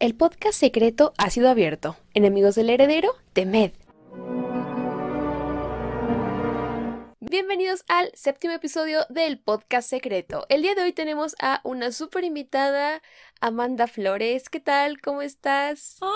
El podcast secreto ha sido abierto. Enemigos del heredero, temed. Bienvenidos al séptimo episodio del podcast secreto. El día de hoy tenemos a una súper invitada, Amanda Flores. ¿Qué tal? ¿Cómo estás? Hola,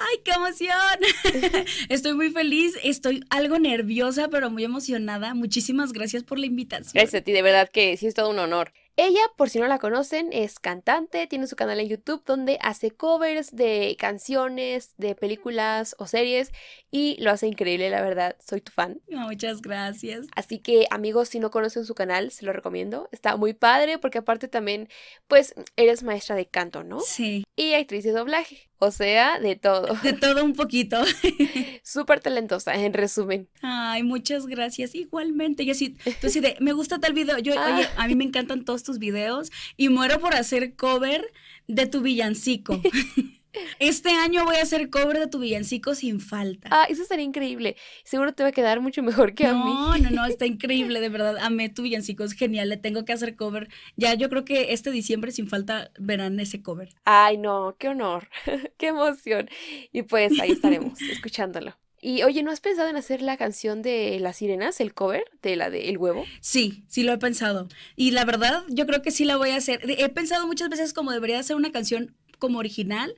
ay, qué emoción. estoy muy feliz, estoy algo nerviosa, pero muy emocionada. Muchísimas gracias por la invitación. Gracias a ti, de verdad que sí es todo un honor. Ella, por si no la conocen, es cantante, tiene su canal en YouTube donde hace covers de canciones, de películas o series y lo hace increíble, la verdad, soy tu fan. Muchas gracias. Así que amigos, si no conocen su canal, se lo recomiendo. Está muy padre porque aparte también, pues, eres maestra de canto, ¿no? Sí. Y actriz de doblaje, o sea, de todo. De todo un poquito. Súper talentosa, en resumen. Ay, muchas gracias. Igualmente, yo sí, tú sí de, me gusta tal video. Yo, oye, Ah. a mí me encantan todos tus videos y muero por hacer cover de tu villancico. Este año voy a hacer cover de tu villancico sin falta. Ah, eso sería increíble. Seguro te va a quedar mucho mejor que a mí. No, no, no, está increíble, de verdad. Amé tu villancico, es genial. Le tengo que hacer cover. Ya, yo creo que este diciembre sin falta verán ese cover. Ay, no, qué honor, qué emoción. Y pues ahí estaremos escuchándolo. Y oye, ¿no has pensado en hacer la canción de las sirenas, el cover de la de El huevo? Sí, sí lo he pensado. Y la verdad, yo creo que sí la voy a hacer. He pensado muchas veces como debería hacer una canción como original,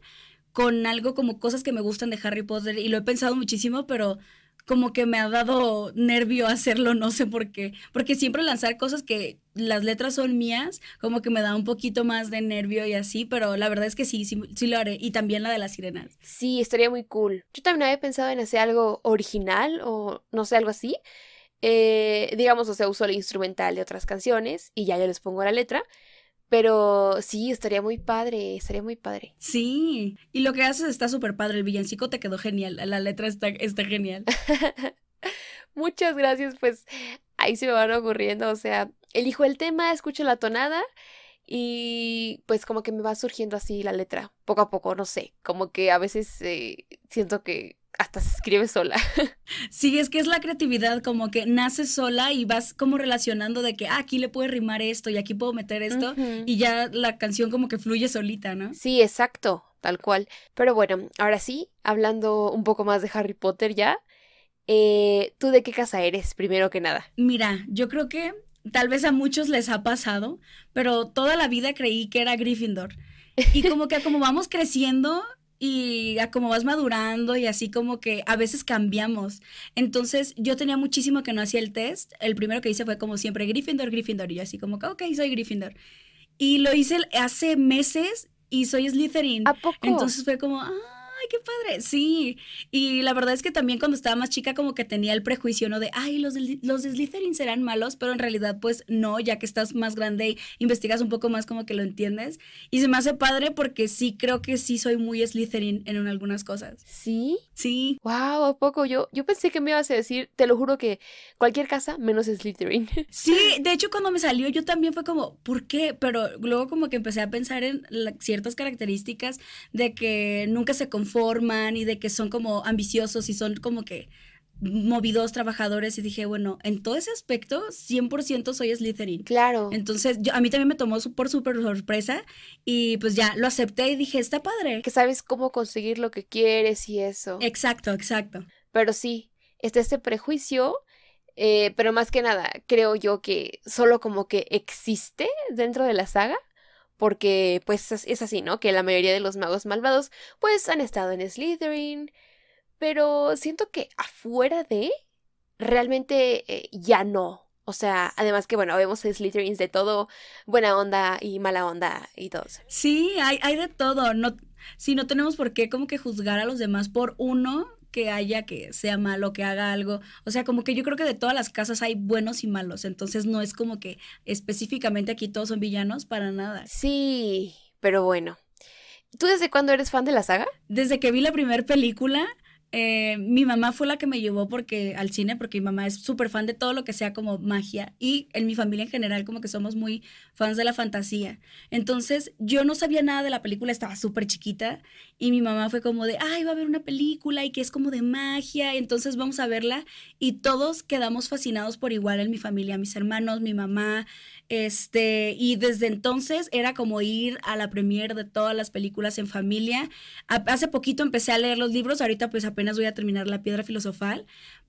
con algo como cosas que me gustan de Harry Potter. Y lo he pensado muchísimo, pero como que me ha dado nervio hacerlo, no sé por qué. Porque siempre lanzar cosas que las letras son mías, como que me da un poquito más de nervio y así, pero la verdad es que sí, sí, lo haré. Y también la de las sirenas. Sí, estaría muy cool. Yo también había pensado en hacer algo original o no sé, algo así. Eh, digamos, o sea, uso el instrumental de otras canciones y ya yo les pongo la letra. Pero sí, estaría muy padre, estaría muy padre. Sí, y lo que haces está súper padre, el villancico te quedó genial, la letra está, está genial. Muchas gracias, pues ahí se me van ocurriendo, o sea, elijo el tema, escucho la tonada y pues como que me va surgiendo así la letra, poco a poco, no sé, como que a veces eh, siento que hasta se escribe sola. Sí, es que es la creatividad, como que naces sola y vas como relacionando de que ah, aquí le puedo rimar esto y aquí puedo meter esto y ya la canción como que fluye solita, ¿no? Sí, exacto, tal cual. Pero bueno, ahora sí, hablando un poco más de Harry Potter ya, eh, ¿tú de qué casa eres, primero que nada? Mira, yo creo que tal vez a muchos les ha pasado, pero toda la vida creí que era Gryffindor. Y como que como vamos creciendo y a como vas madurando y así como que a veces cambiamos. Entonces yo tenía muchísimo que no hacía el test. El primero que hice fue como siempre Gryffindor, Gryffindor. Y yo así como que, ok, soy Gryffindor. Y lo hice hace meses y soy Slytherin. ¿A poco? Entonces fue como, ay, qué padre, sí. Y la verdad es que también cuando estaba más chica como que tenía el prejuicio, ¿no? De, ay, los de, los de Slytherin serán malos, pero en realidad pues no, ya que estás más grande y investigas un poco más como que lo entiendes. Y se me hace padre porque sí, creo que sí soy muy Slytherin en algunas cosas. ¿Sí? Sí. Wow, ¿a poco? Yo, yo pensé que me ibas a decir, te lo juro que cualquier casa menos Slytherin. Sí, de hecho cuando me salió yo también fue como, ¿por qué? Pero luego como que empecé a pensar en la- ciertas características de que nunca se conforman y de que son como ambiciosos y son como que movidos, trabajadores y dije, bueno, en todo ese aspecto 100% soy Slytherin. Claro. Entonces, yo, a mí también me tomó por súper sorpresa y pues ya lo acepté y dije, está padre. Que sabes cómo conseguir lo que quieres y eso. Exacto, exacto. Pero sí, está este prejuicio, eh, pero más que nada, creo yo que solo como que existe dentro de la saga. Porque pues es así, ¿no? Que la mayoría de los magos malvados pues han estado en Slytherin. Pero siento que afuera de, realmente eh, ya no. O sea, además que bueno, vemos Slytherins de todo, buena onda y mala onda y todo. Sí, hay, hay de todo. No, sí, no tenemos por qué como que juzgar a los demás por uno que haya que sea malo, que haga algo. O sea, como que yo creo que de todas las casas hay buenos y malos. Entonces no es como que específicamente aquí todos son villanos para nada. Sí, pero bueno. ¿Tú desde cuándo eres fan de la saga? Desde que vi la primera película, eh, mi mamá fue la que me llevó porque, al cine, porque mi mamá es súper fan de todo lo que sea como magia y en mi familia en general como que somos muy fans de la fantasía. Entonces yo no sabía nada de la película, estaba súper chiquita y mi mamá fue como de, ay, va a haber una película y que es como de magia, entonces vamos a verla y todos quedamos fascinados por igual en mi familia, mis hermanos, mi mamá, Este, y desde entonces era como ir a la premiere de todas las películas en familia. hace poquito empecé a leer los libros, ahorita pues apenas voy a terminar La Piedra Filosofal,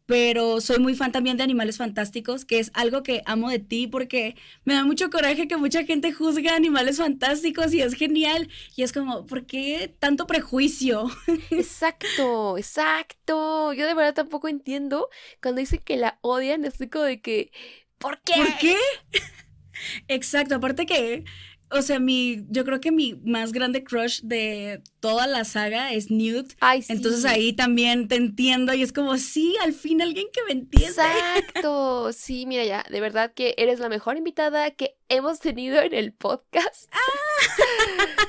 pero soy muy fan también de Animales Fantásticos, que es algo que amo de ti porque me da mucho coraje que mucha gente juzga Animales Fantásticos y es genial. Y es como, ¿por qué tanto prejuicio? Exacto, exacto. Yo de verdad tampoco entiendo cuando dicen que la odian, estoy como de que, ¿por qué? ¿Por qué? Exacto, aparte que o sea, mi, yo creo que mi más grande crush de toda la saga es Newt. Ay, sí. Entonces ahí también te entiendo y es como, sí, al fin alguien que me entiende. Exacto. Sí, mira ya, de verdad que eres la mejor invitada que hemos tenido en el podcast. Ah.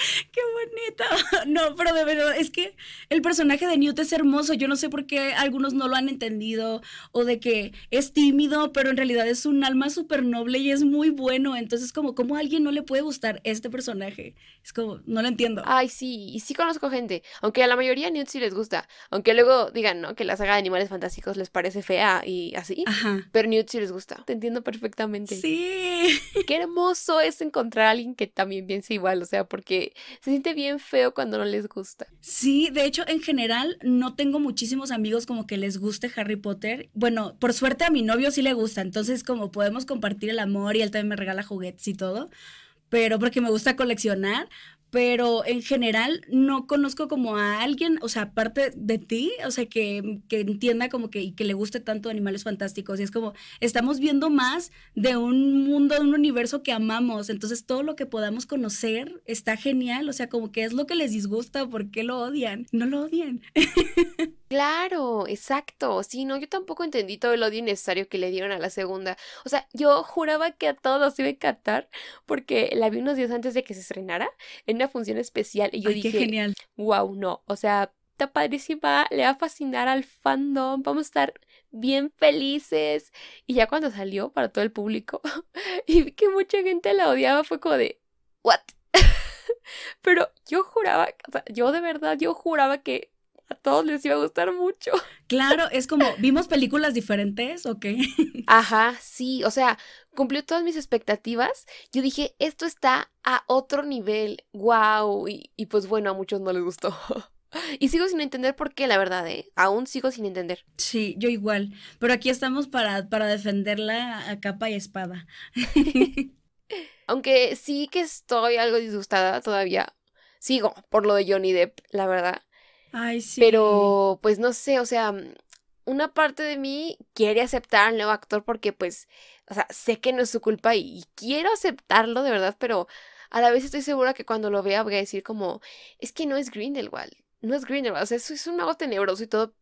¡Qué bonito! No, pero de verdad, es que el personaje de Newt es hermoso. Yo no sé por qué algunos no lo han entendido o de que es tímido, pero en realidad es un alma súper noble y es muy bueno. Entonces, como, ¿cómo a alguien no le puede gustar este personaje? Es como, no lo entiendo. Ay, sí, y sí conozco gente. Aunque a la mayoría Newt sí les gusta. Aunque luego digan, ¿no? Que la saga de animales fantásticos les parece fea y así. Ajá. Pero Newt sí les gusta. Te entiendo perfectamente. Sí. Qué hermoso es encontrar a alguien que también piense igual. O sea, porque se siente bien feo cuando no les gusta. Sí, de hecho, en general, no tengo muchísimos amigos como que les guste Harry Potter. Bueno, por suerte a mi novio sí le gusta, entonces como podemos compartir el amor y él también me regala juguetes y todo pero porque me gusta coleccionar, pero en general no conozco como a alguien, o sea, aparte de ti, o sea, que, que entienda como que, y que le guste tanto Animales Fantásticos. Y es como, estamos viendo más de un mundo, de un universo que amamos. Entonces, todo lo que podamos conocer está genial. O sea, como que es lo que les disgusta, ¿por qué lo odian? No lo odian. Claro, exacto. Sí, no, yo tampoco entendí todo el odio innecesario que le dieron a la segunda. O sea, yo juraba que a todos iba a encantar porque la vi unos días antes de que se estrenara en una función especial y yo dije, genial. wow, no, o sea, está padrísima, le va a fascinar al fandom, vamos a estar bien felices. Y ya cuando salió para todo el público y vi que mucha gente la odiaba, fue como de, what? Pero yo juraba, o sea, yo de verdad, yo juraba que a todos les iba a gustar mucho. Claro, es como, ¿vimos películas diferentes o qué? Ajá, sí, o sea, cumplió todas mis expectativas. Yo dije, esto está a otro nivel, wow, y, y pues bueno, a muchos no les gustó. Y sigo sin entender por qué, la verdad, ¿eh? Aún sigo sin entender. Sí, yo igual. Pero aquí estamos para, para defenderla a capa y espada. Aunque sí que estoy algo disgustada todavía. Sigo por lo de Johnny Depp, la verdad. Ay, sí. Pero, pues no sé, o sea, una parte de mí quiere aceptar al nuevo actor porque, pues, o sea, sé que no es su culpa y, quiero aceptarlo de verdad, pero a la vez estoy segura que cuando lo vea voy a decir como, es que no es Grindelwald, no es Grindelwald, o sea, eso es un mago tenebroso y todo,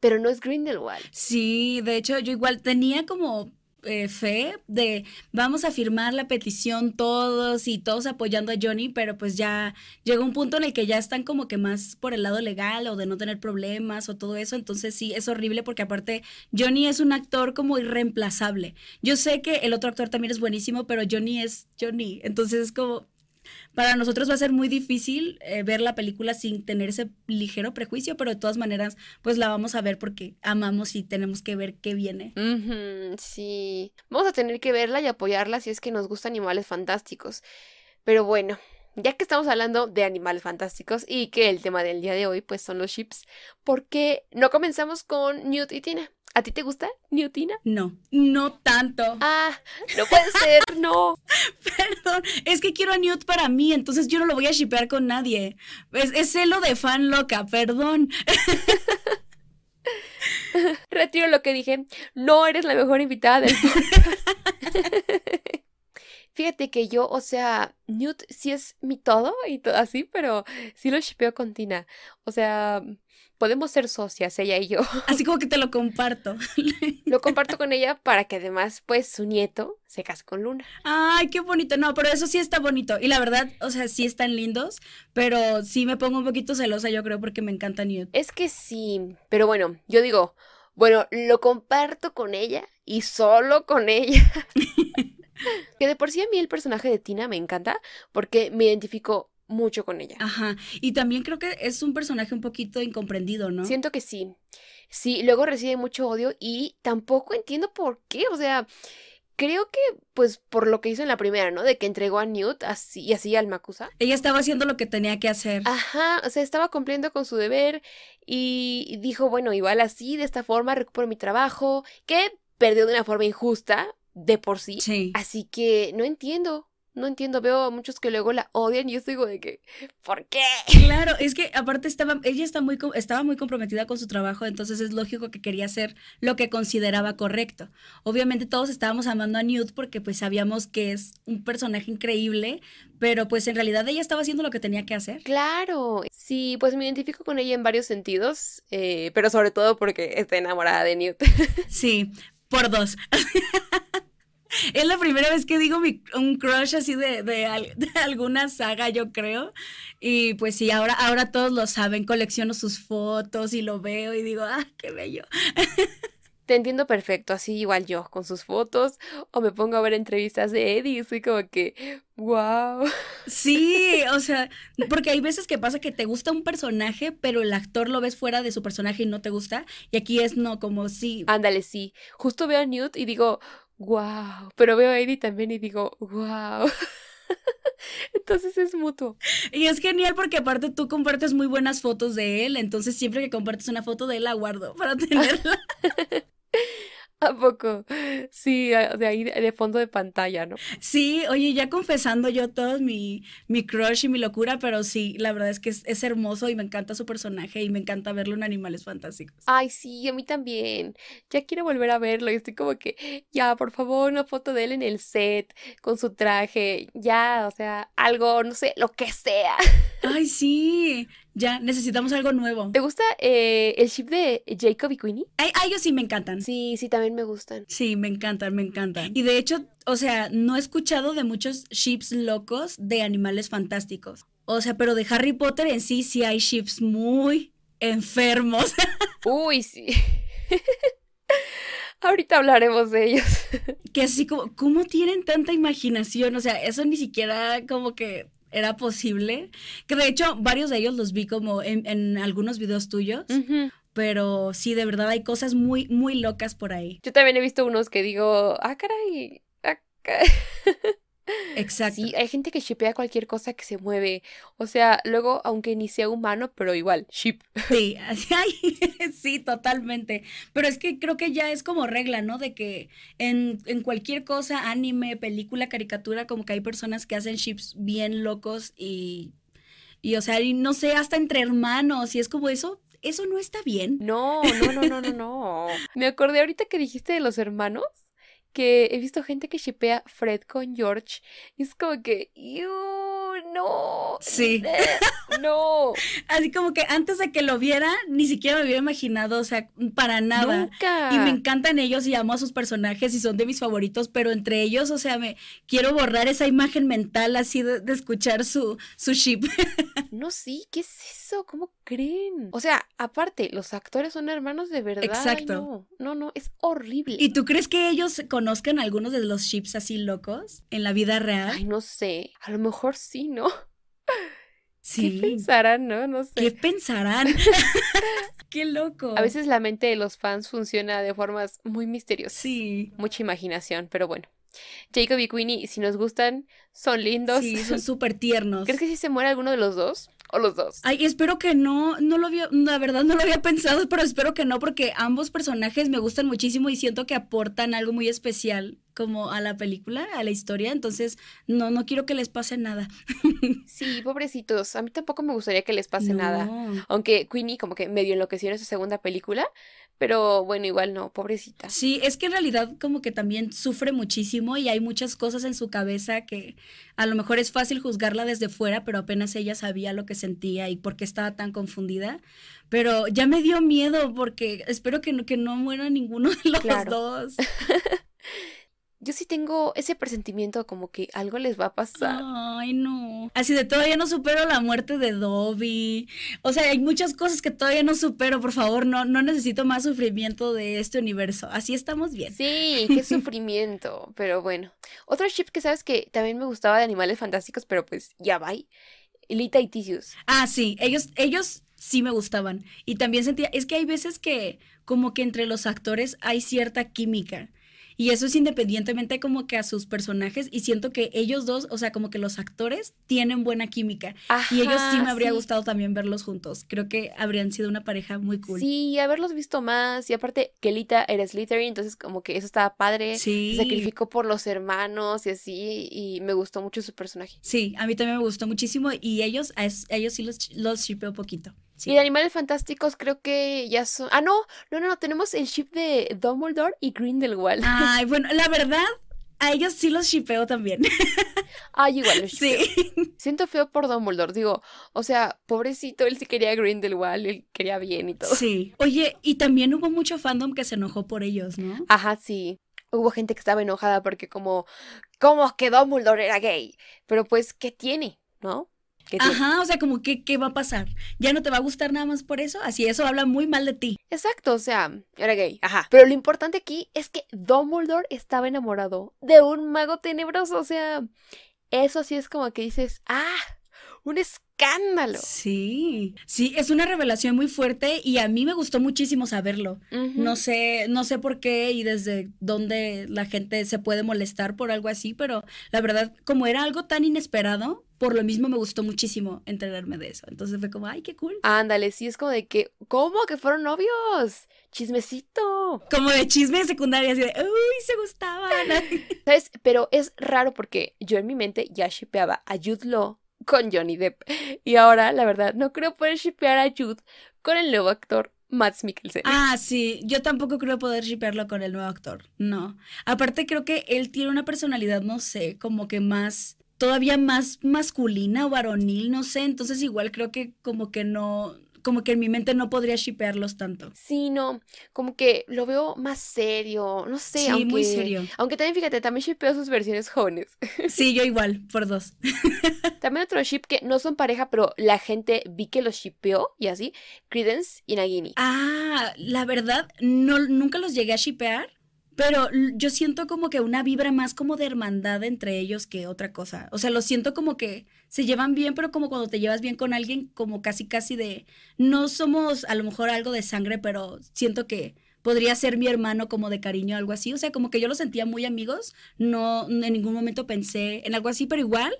pero no es Grindelwald. Sí, de hecho, yo igual tenía como eh, fe de vamos a firmar la petición todos y todos apoyando a Johnny, pero pues ya llegó un punto en el que ya están como que más por el lado legal o de no tener problemas o todo eso, entonces sí, es horrible porque aparte Johnny es un actor como irreemplazable. Yo sé que el otro actor también es buenísimo, pero Johnny es Johnny, entonces es como para nosotros va a ser muy difícil eh, ver la película sin tener ese ligero prejuicio, pero de todas maneras, pues la vamos a ver porque amamos y tenemos que ver qué viene. sí, vamos a tener que verla y apoyarla si es que nos gustan animales fantásticos. Pero bueno, ya que estamos hablando de animales fantásticos y que el tema del día de hoy pues son los ships, ¿por qué no comenzamos con Newt y Tina? ¿A ti te gusta Newtina? No, no tanto. Ah, no puede ser, no. Perdón, es que quiero a Newt para mí, entonces yo no lo voy a shipear con nadie. Es, es celo de fan loca, perdón. Retiro lo que dije. No eres la mejor invitada del. Fíjate que yo, o sea, Newt sí es mi todo y todo así, pero sí lo shipeo con Tina. O sea, podemos ser socias, ella y yo. Así como que te lo comparto. lo comparto con ella para que además, pues, su nieto se case con Luna. Ay, qué bonito. No, pero eso sí está bonito. Y la verdad, o sea, sí están lindos, pero sí me pongo un poquito celosa, yo creo, porque me encanta Newt. Es que sí, pero bueno, yo digo, bueno, lo comparto con ella y solo con ella. que de por sí a mí el personaje de Tina me encanta porque me identifico mucho con ella. Ajá, y también creo que es un personaje un poquito incomprendido, ¿no? Siento que sí. Sí, luego recibe mucho odio y tampoco entiendo por qué, o sea, creo que, pues, por lo que hizo en la primera, ¿no? De que entregó a Newt así, y así al Makusa. Ella estaba haciendo lo que tenía que hacer. Ajá, o sea, estaba cumpliendo con su deber y dijo, bueno, igual así, de esta forma recupero mi trabajo, que perdió de una forma injusta de por sí. Sí. Así que no entiendo. No entiendo, veo a muchos que luego la odian y yo digo de que, ¿por qué? Claro, es que aparte estaba, ella está muy, estaba muy comprometida con su trabajo, entonces es lógico que quería hacer lo que consideraba correcto. Obviamente todos estábamos amando a Newt porque pues sabíamos que es un personaje increíble, pero pues en realidad ella estaba haciendo lo que tenía que hacer. Claro, sí, pues me identifico con ella en varios sentidos, eh, pero sobre todo porque está enamorada de Newt. Sí, por dos. Es la primera vez que digo mi- un crush así de, de al- de alguna saga, yo creo. Y pues sí, ahora, ahora todos lo saben, colecciono sus fotos y lo veo y digo, ah, qué bello. Te entiendo perfecto, así igual yo, con sus fotos, o me pongo a ver entrevistas de Eddie y soy como que, wow. Sí, o sea, porque hay veces que pasa que te gusta un personaje, pero el actor lo ves fuera de su personaje y no te gusta. Y aquí es no, como sí. Ándale, sí. Justo veo a Newt y digo, wow. Pero veo a Eddie también y digo, wow. Entonces es mutuo. Y es genial porque aparte tú compartes muy buenas fotos de él, entonces siempre que compartes una foto de él la guardo para tenerla. ¿A poco? Sí, de ahí de de fondo de pantalla, ¿no? Sí, oye, ya confesando yo todo mi, mi crush y mi locura, pero sí, la verdad es que es, es hermoso y me encanta su personaje y me encanta verlo en Animales Fantásticos. Ay, sí, a mí también. Ya quiero volver a verlo y estoy como que, ya, por favor, una foto de él en el set, con su traje, ya, o sea, algo, no sé, lo que sea. Ay, sí, ya necesitamos algo nuevo. ¿Te gusta eh, el ship de Jacob y Queenie? Ay, a ellos sí me encantan. Sí, sí, también me gustan. Sí, me encantan, me encantan. Y de hecho, o sea, no he escuchado de muchos ships locos de animales fantásticos. O sea, pero de Harry Potter en sí sí hay ships muy enfermos. Uy, sí. Ahorita hablaremos de ellos. que así como, ¿cómo tienen tanta imaginación? O sea, eso ni siquiera como que era posible. Que de hecho, varios de ellos los vi como en, en algunos videos tuyos. Pero sí, de verdad hay cosas muy, muy locas por ahí. Yo también he visto unos que digo, ah, caray, ah, ca-". Exacto. Sí, hay gente que shippea cualquier cosa que se mueve. O sea, luego, aunque ni sea humano, pero igual, ship. Sí, sí, totalmente. Pero es que creo que ya es como regla, ¿no? De que en, en cualquier cosa, anime, película, caricatura, como que hay personas que hacen ships bien locos y, y o sea, y no sé, hasta entre hermanos, y es como eso, eso no está bien. No, no, no, no, no, no. Me acordé ahorita que dijiste de los hermanos, que he visto gente que shippea Fred con George. Y es como que, "Iu, no. Sí. No. Así como que antes de que lo viera, ni siquiera me hubiera imaginado, o sea, para nada. Nunca. Y me encantan ellos y amo a sus personajes y son de mis favoritos, pero entre ellos, o sea, me quiero borrar esa imagen mental así de, de escuchar su, su ship. No, sí, ¿qué es eso? ¿Cómo creen? O sea, aparte, los actores son hermanos de verdad. Ay, Exacto. no, no, no, es horrible. ¿Y tú crees que ellos conozcan algunos de los ships así locos en la vida real? Ay, no sé. A lo mejor sí, ¿no? sí. ¿Qué pensarán, no? No sé. ¿Qué pensarán? Qué loco. A veces la mente de los fans funciona de formas muy misteriosas. Sí. Mucha imaginación, pero bueno. Jacob y Queenie, si nos gustan, son lindos. Sí, son súper tiernos. ¿Crees que sí se muere alguno de los dos? ¿O los dos? Ay, espero que no, no lo había, la verdad no lo había pensado, pero espero que no, porque ambos personajes me gustan muchísimo y siento que aportan algo muy especial como a la película, a la historia, entonces no, no quiero que les pase nada. Sí, pobrecitos. A mí tampoco me gustaría que les pase nada. Aunque Queenie como que medio enloqueció en su segunda película. Pero bueno, igual no, pobrecita. Sí, es que en realidad como que también sufre muchísimo y hay muchas cosas en su cabeza que a lo mejor es fácil juzgarla desde fuera, pero apenas ella sabía lo que sentía y por qué estaba tan confundida. Pero ya me dio miedo porque espero que no, que no muera ninguno de los Claro. dos. Yo sí tengo ese presentimiento como que algo les va a pasar. Ay, no. Así de todavía no supero la muerte de Dobby. O sea, hay muchas cosas que todavía no supero. Por favor, no, no necesito más sufrimiento de este universo. Así estamos bien. Sí, qué sufrimiento. Pero bueno. Otro ship que sabes que también me gustaba de animales fantásticos, pero pues ya va. Lita y Tisius. Ah, sí, ellos, ellos sí me gustaban. Y también sentía, es que hay veces que como que entre los actores hay cierta química. Y eso es independientemente como que a sus personajes y siento que ellos dos, o sea, como que los actores tienen buena química. y ellos sí me habría gustado también verlos juntos. Creo que habrían sido una pareja muy cool. Sí, haberlos visto más. Y aparte, Kelita era Slytherin, entonces como que eso estaba padre. Sí. Se sacrificó por los hermanos y así. Y me gustó mucho su personaje. Sí, a mí también me gustó muchísimo. Y ellos, a ellos sí los, los poquito. Y de Animales Fantásticos creo que ya son... Ah, no, no, no, no, tenemos el ship de Dumbledore y Grindelwald. Ay, bueno, la verdad, a ellos sí los shipeo también. Ay, igual los Sí. Siento feo por Dumbledore, digo, o sea, pobrecito, él sí quería Grindelwald, él quería bien y todo. Sí. Oye, y también hubo mucho fandom que se enojó por ellos, ¿no? Ajá, sí. Hubo gente que estaba enojada porque como, ¿cómo que Dumbledore era gay? Pero pues, ¿qué tiene? ¿No? Ajá, o sea, como que, ¿qué va a pasar? ¿Ya no te va a gustar nada más por eso? Así eso habla muy mal de ti. Exacto, o sea, era gay, ajá. Pero lo importante aquí es que Dumbledore estaba enamorado de un mago tenebroso, o sea, eso sí es como que dices, ah, un escándalo. Sí, sí, es una revelación muy fuerte y a mí me gustó muchísimo saberlo. No sé, no sé por qué y desde dónde la gente se puede molestar por algo así, pero la verdad, como era algo tan inesperado, por lo mismo me gustó muchísimo enterarme de eso. Entonces fue como, ay, qué cool. Ándale, sí, es como de que, ¿cómo que fueron novios? Chismecito. Como de chisme de secundaria, así de, uy, se gustaban. ¿Sabes? Pero es raro porque yo en mi mente ya shipeaba a Jude Law con Johnny Depp. Y ahora, la verdad, no creo poder shipear a Jude con el nuevo actor Matt Mikkelsen. Ah, sí, yo tampoco creo poder shipearlo con el nuevo actor. No. Aparte creo que él tiene una personalidad, no sé, como que más todavía más masculina o varonil, no sé, entonces igual creo que como que no, como que en mi mente no podría shipearlos tanto. Sí, no, como que lo veo más serio, no sé. Sí, muy serio. Aunque también, fíjate, también shipeo sus versiones jóvenes. Sí, yo igual, por dos. También otro ship que no son pareja, pero la gente vi que los shipeó y así, Credence y Nagini. Ah, la verdad, no, nunca los llegué a shipear. Pero yo siento como que una vibra más como de hermandad entre ellos que otra cosa. O sea, lo siento como que se llevan bien, pero como cuando te llevas bien con alguien, como casi casi de, no somos a lo mejor algo de sangre, pero siento que podría ser mi hermano como de cariño, algo así. O sea, como que yo los sentía muy amigos, no en ningún momento pensé en algo así, pero igual,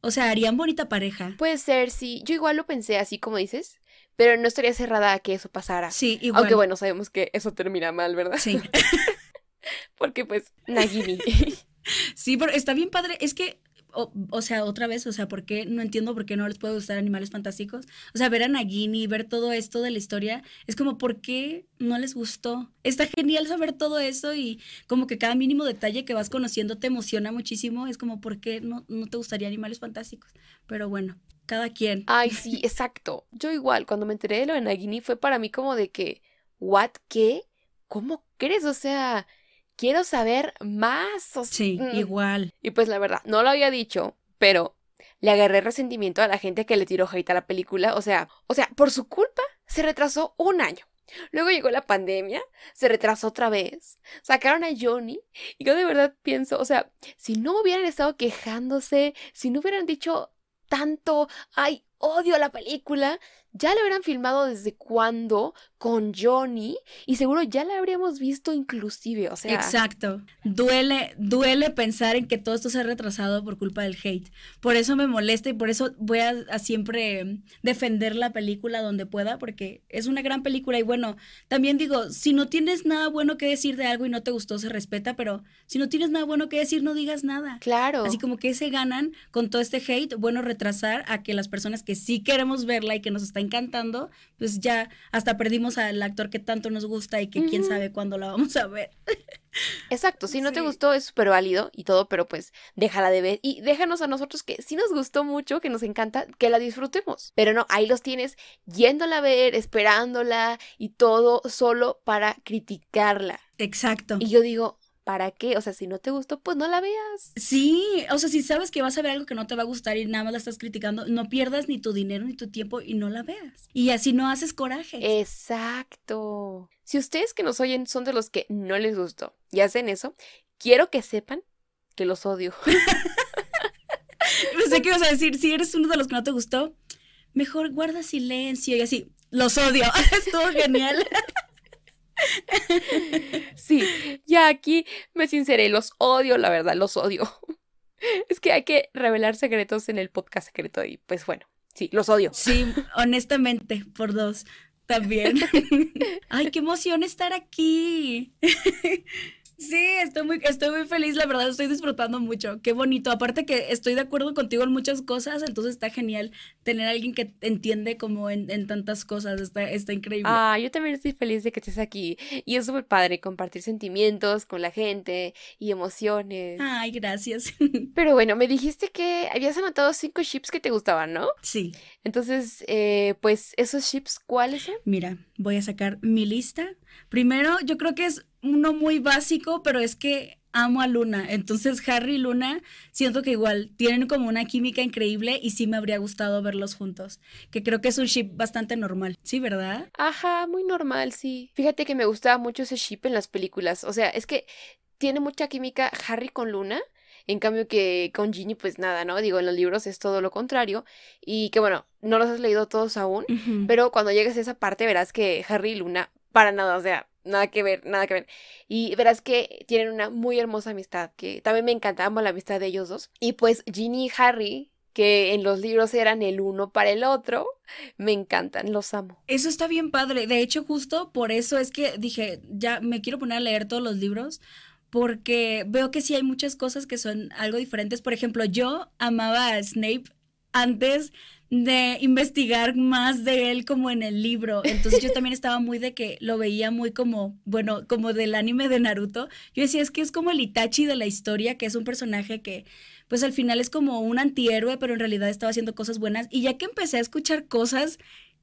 o sea, harían bonita pareja. Puede ser, sí. Yo igual lo pensé así como dices, pero no estaría cerrada a que eso pasara. Sí, igual. Aunque bueno, sabemos que eso termina mal, ¿verdad? Sí. Porque pues, Nagini. sí, pero está bien padre. Es que o, sea, otra vez, o sea, ¿por qué? No entiendo por qué no les puede gustar animales fantásticos. O sea, ver a Nagini, ver todo esto de la historia, es como, ¿por qué no les gustó? Está genial saber todo eso y como que cada mínimo detalle que vas conociendo te emociona muchísimo. Es como, ¿por qué no, no te gustaría animales fantásticos? Pero bueno, cada quien. Ay, sí, exacto. Yo igual, cuando me enteré de lo de Nagini fue para mí como de que, ¿what? ¿Qué? ¿Cómo crees? O sea, quiero saber más. sí, mm. igual. Y pues la verdad, no lo había dicho, pero le agarré resentimiento a la gente que le tiró hate a la película. O sea, o sea, por su culpa se retrasó un año. Luego llegó la pandemia, se retrasó otra vez, sacaron a Johnny y yo de verdad pienso, o sea, si no hubieran estado quejándose, si no hubieran dicho tanto, ay, odio la película, ya la hubieran filmado desde cuándo con Johnny y seguro ya la habríamos visto inclusive, o sea. Exacto. Duele, duele pensar en que todo esto se ha retrasado por culpa del hate. Por eso me molesta y por eso voy a, siempre defender la película donde pueda porque es una gran película y bueno, también digo, si no tienes nada bueno que decir de algo y no te gustó se respeta, pero si no tienes nada bueno que decir no digas nada. Claro. Así como que se ganan con todo este hate, bueno, retrasar a que las personas que sí queremos verla y que nos están encantando, pues ya hasta perdimos al actor que tanto nos gusta y que quién sabe cuándo la vamos a ver. Exacto, si no te gustó es súper válido y todo, pero pues déjala de ver y déjanos a nosotros que si nos gustó mucho, que nos encanta, que la disfrutemos. Pero no, ahí los tienes yéndola a ver, esperándola y todo solo para criticarla. Exacto. Y yo digo, ¿para qué? O sea, si no te gustó, pues no la veas. Sí, o sea, si sabes que vas a ver algo que no te va a gustar y nada más la estás criticando, no pierdas ni tu dinero ni tu tiempo y no la veas. Y así no haces coraje. Exacto. Si ustedes que nos oyen son de los que no les gustó y hacen eso, quiero que sepan que los odio. no sé qué vas a decir. Si eres uno de los que no te gustó, mejor guarda silencio y así. Los odio. Estuvo genial. sí, ya aquí me sinceré, los odio, la verdad, los odio. Es que hay que revelar secretos en el podcast secreto y pues bueno, sí, los odio. Sí, honestamente, por dos también. Ay, qué emoción estar aquí. Sí, estoy muy, estoy muy feliz, la verdad, estoy disfrutando mucho. Qué bonito. Aparte que estoy de acuerdo contigo en muchas cosas, entonces está genial tener a alguien que entiende como en, tantas cosas. Está, está increíble. Ah, yo también estoy feliz de que estés aquí. Y es súper padre compartir sentimientos con la gente y emociones. Ay, gracias. Pero bueno, me dijiste que habías anotado cinco chips que te gustaban, ¿no? Sí. Entonces, eh, pues, ¿esos chips cuáles son? Mira, voy a sacar mi lista. Primero, yo creo que es uno muy básico, pero es que amo a Luna. Entonces, Harry y Luna, siento que igual tienen como una química increíble y sí me habría gustado verlos juntos. Que creo que es un ship bastante normal. Sí, ¿verdad? Ajá, muy normal, sí. Fíjate que me gustaba mucho ese ship en las películas. O sea, es que tiene mucha química Harry con Luna. En cambio que con Ginny, pues nada, ¿no? Digo, en los libros es todo lo contrario. Y que bueno, no los has leído todos aún, pero cuando llegues a esa parte verás que Harry y Luna, para nada, o sea, nada que ver, nada que ver. Y verás que tienen una muy hermosa amistad, que también me encanta, amo la amistad de ellos dos. Y pues Ginny y Harry, que en los libros eran el uno para el otro, me encantan, los amo. Eso está bien padre. De hecho, justo por eso es que dije, ya me quiero poner a leer todos los libros. Porque veo que sí hay muchas cosas que son algo diferentes. Por ejemplo, yo amaba a Snape antes de investigar más de él como en el libro. Entonces yo también estaba muy de que lo veía muy como, bueno, como del anime de Naruto. Yo decía, es que es como el Itachi de la historia, que es un personaje que pues al final es como un antihéroe, pero en realidad estaba haciendo cosas buenas. Y ya que empecé a escuchar cosas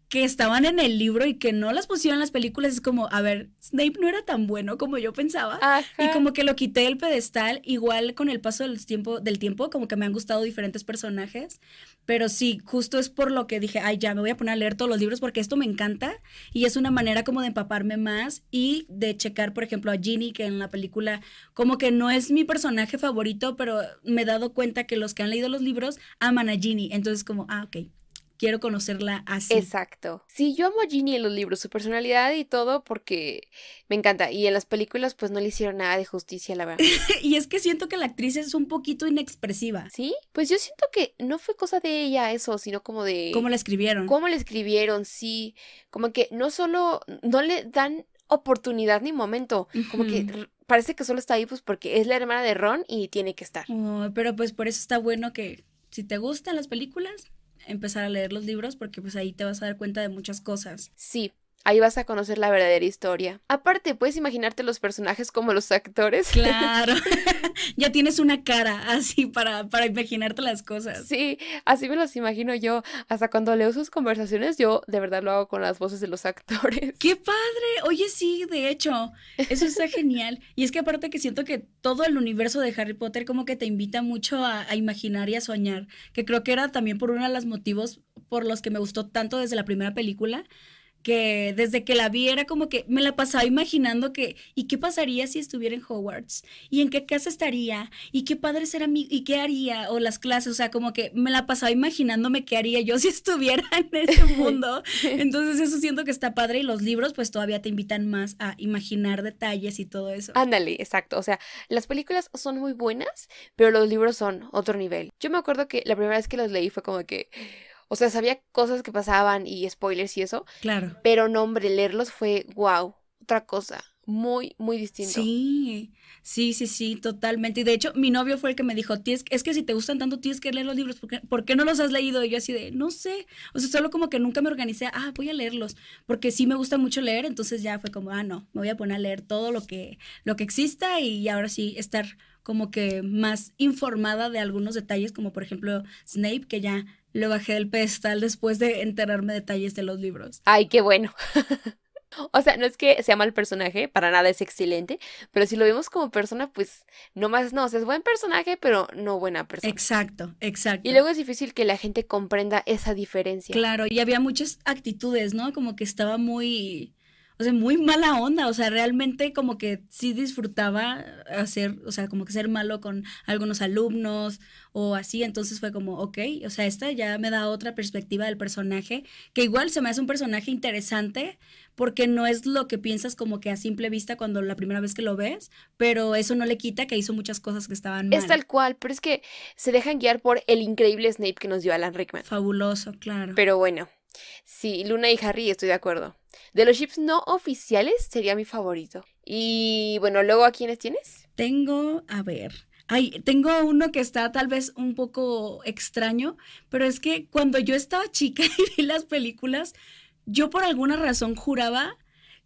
que estaban en el libro y que no las pusieron en las películas, es como, a ver, Snape no era tan bueno como yo pensaba. Y como que lo quité del pedestal, igual con el paso del tiempo, del tiempo, como que me han gustado diferentes personajes, pero sí, justo es por lo que dije, ay, ya me voy a poner a leer todos los libros porque esto me encanta y es una manera como de empaparme más y de checar, por ejemplo, a Ginny, que en la película como que no es mi personaje favorito, pero me he dado cuenta que los que han leído los libros aman a Ginny, entonces como, ah, ok, quiero conocerla así. Exacto. Sí, yo amo a Ginny en los libros, su personalidad y todo, porque me encanta. Y en las películas, pues no le hicieron nada de justicia, la verdad. y es que siento que la actriz es un poquito inexpresiva. Sí, pues yo siento que no fue cosa de ella eso, sino como de. ¿Cómo la escribieron? ¿Cómo la escribieron? Sí. Como que no solo. No le dan oportunidad ni momento. Como que parece que solo está ahí, pues porque es la hermana de Ron y tiene que estar. pero pues por eso está bueno que si te gustan las películas, empezar a leer los libros porque pues ahí te vas a dar cuenta de muchas cosas. Sí, Ahí vas a conocer la verdadera historia. Aparte, puedes imaginarte los personajes como los actores. Claro. ya tienes una cara así para, para imaginarte las cosas. Sí, así me los imagino yo. Hasta cuando leo sus conversaciones, yo de verdad lo hago con las voces de los actores. ¡Qué padre! Oye, sí, de hecho, eso está genial. Y es que aparte que siento que todo el universo de Harry Potter como que te invita mucho a, a imaginar y a soñar. Que creo que era también por uno de los motivos por los que me gustó tanto desde la primera película que desde que la vi era como que me la pasaba imaginando que, ¿y qué pasaría si estuviera en Hogwarts? ¿Y en qué casa estaría? ¿Y qué padre será mi, y qué haría? O las clases, o sea, como que me la pasaba imaginándome qué haría yo si estuviera en ese mundo. Entonces eso siento que está padre y los libros pues todavía te invitan más a imaginar detalles y todo eso. Ándale, exacto. O sea, las películas son muy buenas, pero los libros son otro nivel. Yo me acuerdo que la primera vez que los leí fue como que o sea, sabía cosas que pasaban y spoilers y eso. Claro. Pero no, hombre, leerlos fue wow, otra cosa. Muy, muy distinto. Sí, sí, sí, sí, totalmente. Y de hecho, mi novio fue el que me dijo, es que si te gustan tanto, tienes que leer los libros. ¿Por qué, ¿Por qué no los has leído? Y yo así de, no sé. O sea, solo como que nunca me organicé, ah, voy a leerlos. Porque sí me gusta mucho leer, entonces ya fue como, ah, no, me voy a poner a leer todo lo que, lo que exista y ahora sí estar como que más informada de algunos detalles, como por ejemplo Snape, que ya lo bajé del pedestal después de enterarme detalles de los libros. Ay, qué bueno. o sea, no es que sea mal personaje, para nada es excelente, pero si lo vemos como persona, pues no más no, o sea, es buen personaje, pero no buena persona. Exacto, exacto. Y luego es difícil que la gente comprenda esa diferencia. Claro, y había muchas actitudes, ¿no? Como que estaba muy o sea, muy mala onda, o sea, realmente como que sí disfrutaba hacer, o sea, como que ser malo con algunos alumnos o así, entonces fue como, ok, o sea, esta ya me da otra perspectiva del personaje, que igual se me hace un personaje interesante porque no es lo que piensas como que a simple vista cuando la primera vez que lo ves, pero eso no le quita que hizo muchas cosas que estaban mal. Es tal cual, pero es que se dejan guiar por el increíble Snape que nos dio Alan Rickman. Fabuloso, claro. Pero bueno, sí, Luna y Harry estoy de acuerdo. De los ships no oficiales sería mi favorito. Y bueno, luego ¿a quiénes tienes? Tengo, a ver, Ay, tengo uno que está tal vez un poco extraño, pero es que cuando yo estaba chica y vi las películas, yo por alguna razón juraba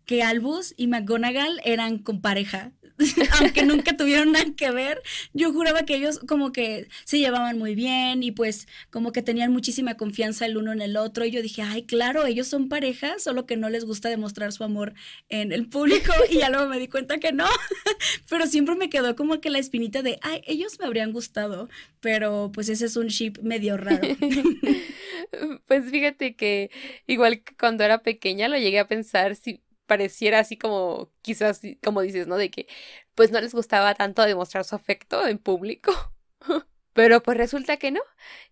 que Albus y McGonagall eran con pareja. aunque nunca tuvieron nada que ver, yo juraba que ellos como que se llevaban muy bien y pues como que tenían muchísima confianza el uno en el otro. Y yo dije, ay, claro, ellos son pareja, solo que no les gusta demostrar su amor en el público. Y ya luego me di cuenta que no. Pero siempre me quedó como que la espinita de, ay, ellos me habrían gustado. Pero pues ese es un ship medio raro. Pues fíjate que igual que cuando era pequeña lo llegué a pensar si pareciera así como, quizás, como dices, ¿no? De que pues no les gustaba tanto demostrar su afecto en público. Pero pues resulta que no.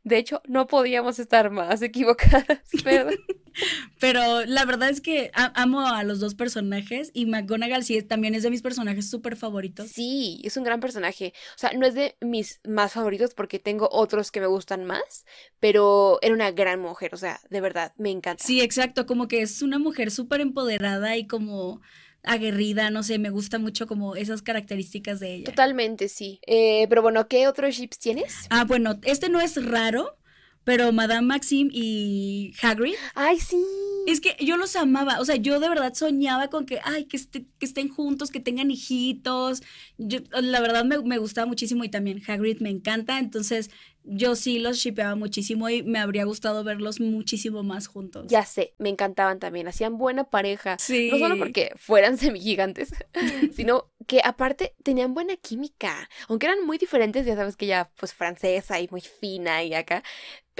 De hecho, no podíamos estar más equivocadas. Pero la verdad es que amo a los dos personajes y McGonagall sí también es de mis personajes súper favoritos. Sí, es un gran personaje. O sea, no es de mis más favoritos porque tengo otros que me gustan más, pero era una gran mujer, o sea, de verdad, me encanta. Sí, exacto, como que es una mujer súper empoderada y como aguerrida, no sé, me gusta mucho como esas características de ella. Totalmente, sí. Eh, pero bueno, ¿qué otros ships tienes? Ah, bueno, este no es raro, pero Madame Maxim y Hagrid. Ay, sí. Es que yo los amaba, o sea, yo de verdad soñaba con que, ay, que, que estén juntos, que tengan hijitos. Yo, la verdad me, me, gustaba muchísimo y también Hagrid me encanta, entonces yo sí los shipeaba muchísimo y me habría gustado verlos muchísimo más juntos. Ya sé, me encantaban también, hacían buena pareja. Sí. No solo porque fueran semigigantes, sino que aparte tenían buena química, aunque eran muy diferentes, ya sabes que ella pues francesa y muy fina y acá,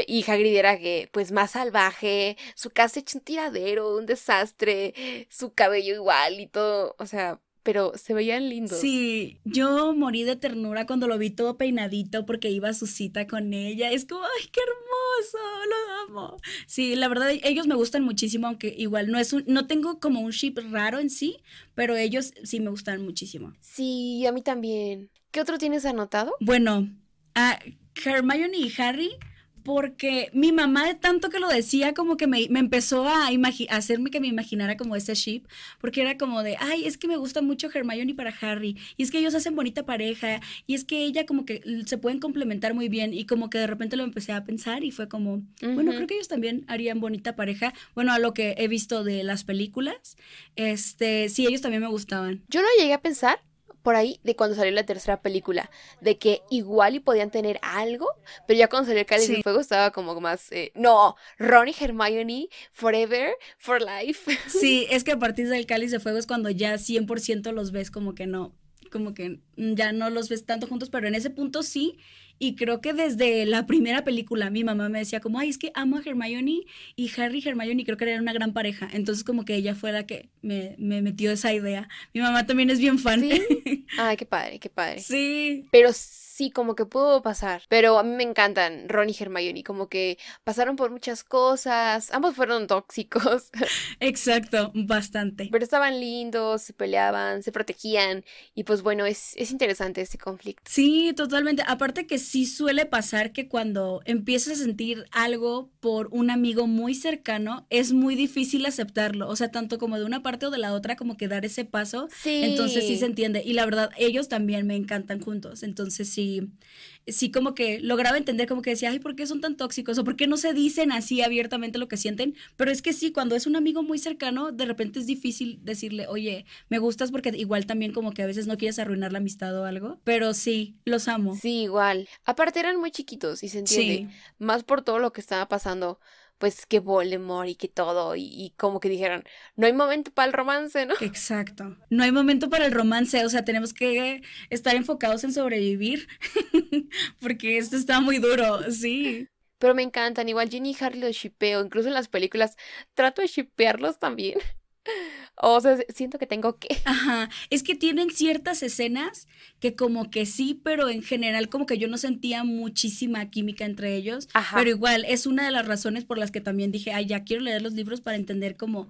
y Hagrid era que, pues, más salvaje, su casa hecho un tiradero, un desastre, su cabello igual y todo, o sea, pero se veían lindos. Sí, yo morí de ternura cuando lo vi todo peinadito porque iba a su cita con ella. Es como, ay, qué hermoso, lo amo. Sí, la verdad, ellos me gustan muchísimo, aunque igual no es un, no tengo como un ship raro en sí, pero ellos sí me gustan muchísimo. Sí, a mí también. ¿Qué otro tienes anotado? Bueno, a Hermione y Harry porque mi mamá de tanto que lo decía como que me, empezó a, hacerme que me imaginara como ese ship, porque era como de, ay, es que me gusta mucho Hermione para Harry, y es que ellos hacen bonita pareja, y es que ella como que se pueden complementar muy bien, y como que de repente lo empecé a pensar y fue como, bueno, creo que ellos también harían bonita pareja, bueno, a lo que he visto de las películas, este, sí, ellos también me gustaban. Yo lo llegué a pensar, por ahí de cuando salió la tercera película, de que igual y podían tener algo, pero ya cuando salió el Cáliz de Fuego estaba como más, eh, no, Ron y Hermione, forever, for life. Sí, es que a partir del Cáliz de Fuego es cuando ya 100% los ves como que no, como que ya no los ves tanto juntos, pero en ese punto sí, y creo que desde la primera película mi mamá me decía como, ay, es que amo a Hermione y Harry y Hermione creo que eran una gran pareja. Entonces como que ella fue la que me, me metió esa idea. Mi mamá también es bien fan. Ay, qué padre, qué padre. Sí. Pero sí, como que pudo pasar. Pero a mí me encantan Ron y Hermione, como que pasaron por muchas cosas. Ambos fueron tóxicos. Exacto, bastante. Pero estaban lindos, se peleaban, se protegían. Y pues bueno, es, es interesante este conflicto. Sí, totalmente. Aparte que sí suele pasar que cuando empiezas a sentir algo por un amigo muy cercano, es muy difícil aceptarlo. O sea, tanto como de una parte o de la otra, como que dar ese paso. Sí. Entonces sí se entiende. Y la verdad, ellos también me encantan juntos. Entonces sí sí, como que lograba entender, como que decía, ay, ¿por qué son tan tóxicos? O ¿por qué no se dicen así abiertamente lo que sienten? Pero es que sí, cuando es un amigo muy cercano, de repente es difícil decirle, oye, me gustas porque igual también como que a veces no quieres arruinar la amistad o algo, pero sí, los amo. Sí, igual. Aparte eran muy chiquitos y se entiende, más por todo lo que estaba pasando pues que Voldemort y que todo, y, como que dijeron, no hay momento para el romance, ¿no? Exacto, no hay momento para el romance, o sea, tenemos que estar enfocados en sobrevivir, porque esto está muy duro, sí. Pero me encantan, igual Ginny y Harry los shipeo, incluso en las películas trato de shipearlos también. O sea, siento que tengo que. Ajá, es que tienen ciertas escenas que como que sí, pero en general como que yo no sentía muchísima química entre ellos. Ajá. Pero igual es una de las razones por las que también dije, ay, ya quiero leer los libros para entender cómo,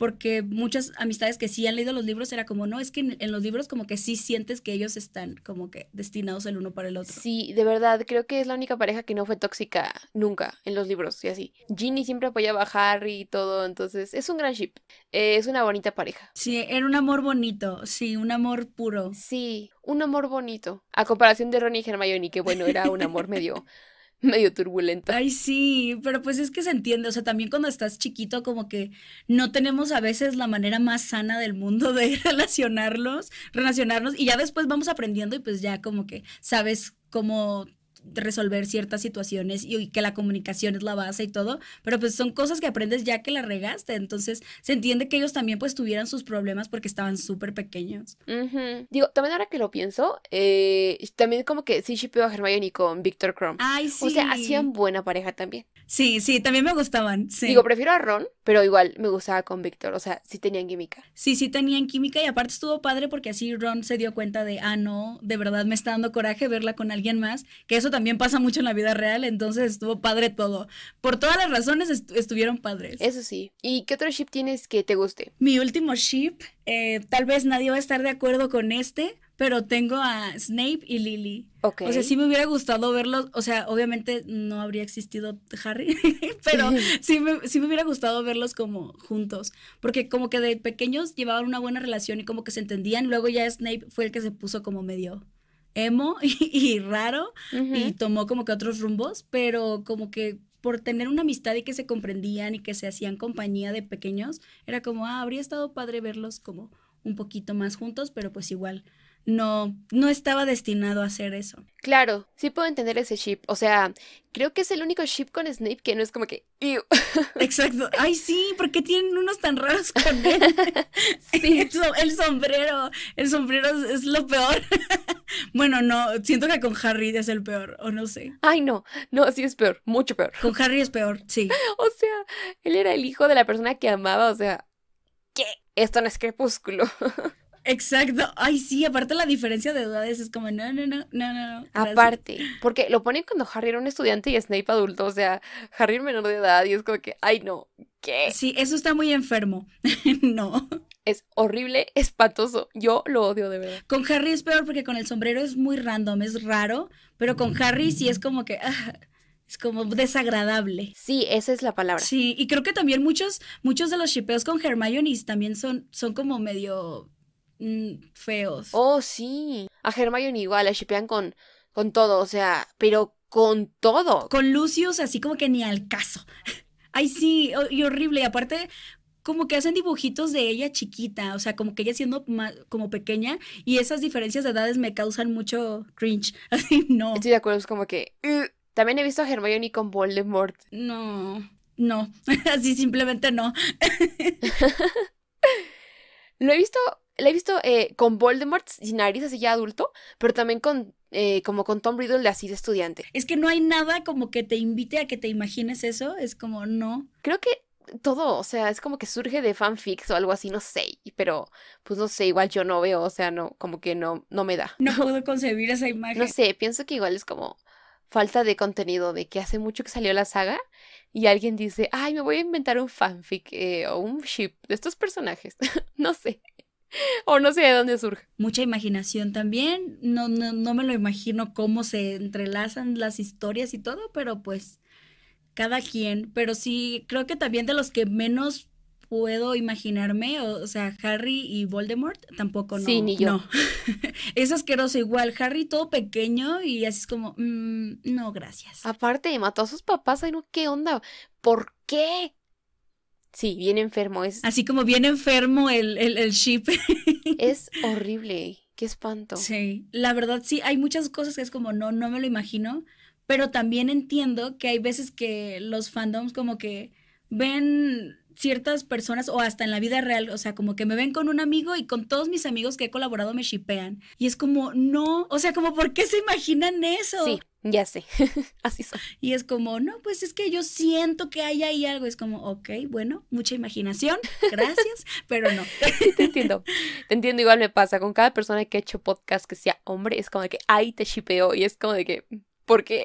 porque muchas amistades que sí han leído los libros era como, no, es que en, en los libros como que sí sientes que ellos están como que destinados el uno para el otro. Sí, de verdad, creo que es la única pareja que no fue tóxica nunca en los libros y así. Ginny siempre apoyaba a Harry y todo, entonces es un gran ship. Eh, es una bonita pareja. Sí, era un amor bonito, sí, un amor puro. Sí, un amor bonito. A comparación de Ron y Hermione, que bueno, era un amor medio, medio turbulento. Ay, sí, pero pues es que se entiende, o sea, también cuando estás chiquito como que no tenemos a veces la manera más sana del mundo de relacionarlos, relacionarnos y ya después vamos aprendiendo y pues ya como que sabes cómo resolver ciertas situaciones y, y que la comunicación es la base y todo, pero pues son cosas que aprendes ya que la regaste, entonces se entiende que ellos también pues tuvieran sus problemas porque estaban súper pequeños. Digo, también ahora que lo pienso, eh, también como que sí shippeo a Hermione con Victor Crumb. Ay, sí. O sea, hacían buena pareja también. Sí, sí, también me gustaban, sí. Digo, prefiero a Ron, pero igual me gustaba con Victor. O sea, sí tenían química. Sí, sí tenían química y aparte estuvo padre porque así Ron se dio cuenta de, ah, no, de verdad me está dando coraje verla con alguien más, que eso también pasa mucho en la vida real, entonces estuvo padre todo. Por todas las razones est- estuvieron padres. Eso sí. ¿Y qué otro ship tienes que te guste? Mi último ship, eh, tal vez nadie va a estar de acuerdo con este, pero tengo a Snape y Lily. Ok. O sea, sí me hubiera gustado verlos, o sea, obviamente no habría existido Harry, pero sí me, sí me hubiera gustado verlos como juntos, porque como que de pequeños llevaban una buena relación y como que se entendían, luego ya Snape fue el que se puso como medio emo y, y raro y tomó como que otros rumbos, pero como que por tener una amistad y que se comprendían y que se hacían compañía de pequeños, era como, ah, habría estado padre verlos como un poquito más juntos, pero pues igual no, no estaba destinado a hacer eso. Claro, sí puedo entender ese ship. O sea, creo que es el único ship con Snape que no es como que. "Ew". Exacto. Ay, sí, ¿por qué tienen unos tan raros con él? Sí. El sombrero, el sombrero es, es lo peor. bueno, no, siento que con Harry es el peor, o no sé. Ay, no. No, sí es peor. Mucho peor. Con Harry es peor, sí. O sea, él era el hijo de la persona que amaba. O sea, ¿qué? Esto no es crepúsculo. Exacto. Ay, sí, aparte la diferencia de edades es como, no, no, no, no, no. gracias. Aparte, porque lo ponen cuando Harry era un estudiante y Snape adulto. O sea, Harry era menor de edad y es como que, ay, no. ¿Qué? Sí, eso está muy enfermo. no. Es horrible, espantoso. Yo lo odio de verdad. Con Harry es peor porque con el sombrero es muy random, es raro, pero con Harry sí es como que, ah, es como desagradable. Sí, esa es la palabra. Sí, y creo que también muchos, muchos de los shipeos con Hermione también son, son como medio feos. Oh, sí. A Hermione igual, la shipean con, con todo, o sea, pero con todo. Con Lucius así como que ni al caso. Ay, sí, y horrible. Y aparte, como que hacen dibujitos de ella chiquita, o sea, como que ella siendo ma- como pequeña, y esas diferencias de edades me causan mucho cringe. Así, no. Estoy de acuerdo, es como que... También he visto a Hermione con Voldemort. No, no, así simplemente no. Lo he visto, lo he visto eh, con Voldemort sin nariz así ya adulto, pero también con, eh, como con Tom Riddle de así de estudiante. Es que no hay nada como que te invite a que te imagines eso, es como no. Creo que todo, o sea, es como que surge de fanfics o algo así, no sé, pero pues no sé, igual yo no veo, o sea, no, como que no, no me da. No puedo concebir esa imagen. No sé, pienso que igual es como falta de contenido, de que hace mucho que salió la saga y alguien dice, ay, me voy a inventar un fanfic eh, o un ship de estos personajes. no sé. O no sé de dónde surge. Mucha imaginación también. No, no, no me lo imagino cómo se entrelazan las historias y todo, pero pues cada quien. Pero sí, creo que también de los que menos puedo imaginarme, o, o sea, Harry y Voldemort, tampoco no. Sí, ni yo. No. es asqueroso igual. Harry todo pequeño y así es como, mm, no, gracias. Aparte, mató a sus papás, ay no, ¿qué onda? ¿Por qué? Sí, bien enfermo, es, Así como bien enfermo el, el, el ship. es horrible, qué espanto. Sí, la verdad sí, hay muchas cosas que es como no, no me lo imagino, pero también entiendo que hay veces que los fandoms como que ven ciertas personas o hasta en la vida real, o sea, como que me ven con un amigo y con todos mis amigos que he colaborado me shipean. Y es como, no, o sea, como, ¿por qué se imaginan eso? Sí, ya sé, así son. Y es como, no, pues es que yo siento que hay ahí algo. Es como, ok, bueno, mucha imaginación, gracias, pero no. te entiendo. Te entiendo, igual me pasa con cada persona que ha hecho podcast que sea hombre, es como de que, ay, te shipeo. Y es como de que, ¿por qué?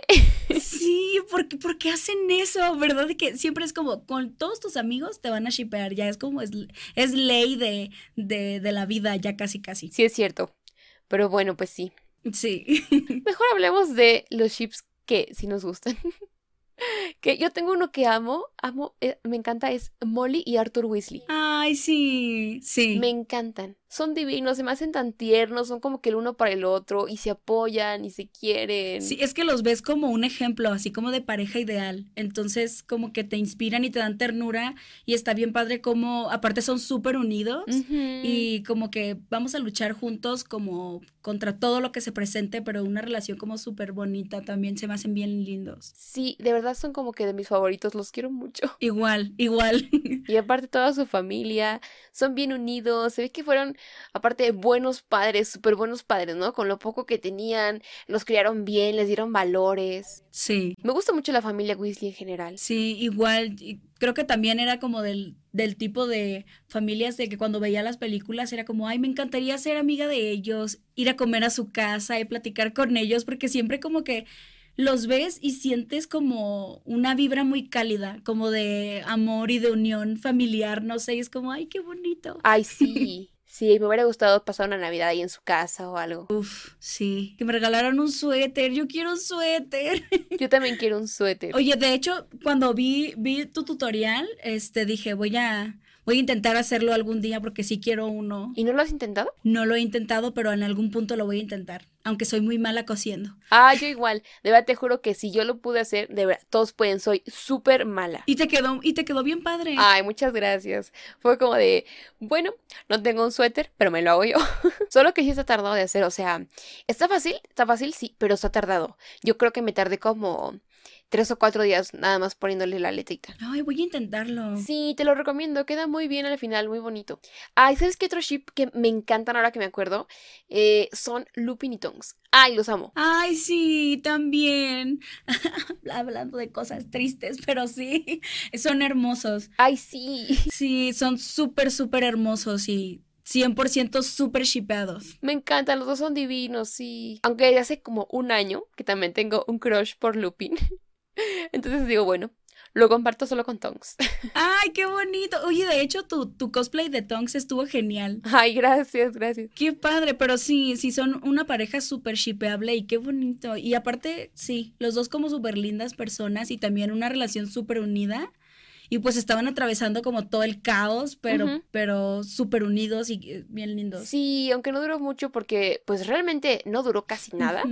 Sí, porque ¿por qué hacen eso? ¿Verdad? De que siempre es como, con todos tus amigos te van a shipear, ya es como, es, es ley de, de, de la vida, ya casi, casi. Sí, es cierto. Pero bueno, pues sí. Sí. Mejor hablemos de los chips que sí nos gustan. que yo tengo uno que amo, amo, eh, me encanta, es Molly y Arthur Weasley. Ay, sí, sí. Me encantan. Son divinos, se me hacen tan tiernos, son como que el uno para el otro y se apoyan y se quieren. Sí, es que los ves como un ejemplo, así como de pareja ideal. Entonces, como que te inspiran y te dan ternura y está bien padre como, aparte son súper unidos y como que vamos a luchar juntos como contra todo lo que se presente, pero una relación como súper bonita también se me hacen bien lindos. Sí, de verdad son como que de mis favoritos, los quiero mucho. Igual, igual. Y aparte toda su familia, son bien unidos, se ve que fueron, aparte, buenos padres, súper buenos padres, ¿no? Con lo poco que tenían, los criaron bien, les dieron valores. Sí. Me gusta mucho la familia Weasley en general. Sí, igual, creo que también era como del, del tipo de familias de que cuando veía las películas era como, ay, me encantaría ser amiga de ellos, ir a comer a su casa y platicar con ellos, porque siempre como que los ves y sientes como una vibra muy cálida, como de amor y de unión familiar, no sé, y es como, ay, qué bonito. Ay, sí. Sí, me hubiera gustado pasar una Navidad ahí en su casa o algo. Uf, sí, que me regalaron un suéter, yo quiero un suéter. Yo también quiero un suéter. Oye, de hecho, cuando vi, vi tu tutorial, este, dije, voy a, voy a intentar hacerlo algún día porque sí quiero uno. ¿Y no lo has intentado? No lo he intentado, pero en algún punto lo voy a intentar, aunque soy muy mala cosiendo. Ah, yo igual. De verdad te juro que si yo lo pude hacer, de verdad, todos pueden, soy súper mala. Y te quedó, y te quedó bien padre. Ay, muchas gracias. Fue como de, bueno, no tengo un suéter, pero me lo hago yo. Solo que sí está tardado de hacer, o sea, está fácil, está fácil, sí, pero está tardado. Yo creo que me tardé como tres o cuatro días nada más poniéndole la letrita. Ay, voy a intentarlo. Sí, te lo recomiendo, queda muy bien al final, muy bonito. Ay, ¿sabes qué otro ship que me encantan ahora que me acuerdo? Eh, son Lupin y Tongs. Ay, los amo. Ay, sí, también. Hablando de cosas tristes, pero sí, son hermosos. Ay, sí. Sí, son súper, súper hermosos y 100% súper shipeados. Me encantan, los dos son divinos, sí. Aunque hace como un año que también tengo un crush por Lupin. Entonces digo, bueno, lo comparto solo con Tongs. Ay, qué bonito. Oye, de hecho, tu, tu cosplay de Tonks estuvo genial. Ay, gracias, gracias. Qué padre, pero sí, sí son una pareja súper shipeable y qué bonito. Y aparte, sí, los dos como súper lindas personas y también una relación súper unida. Y pues estaban atravesando como todo el caos, pero, pero súper unidos y eh, bien lindos. Sí, aunque no duró mucho porque pues realmente no duró casi nada.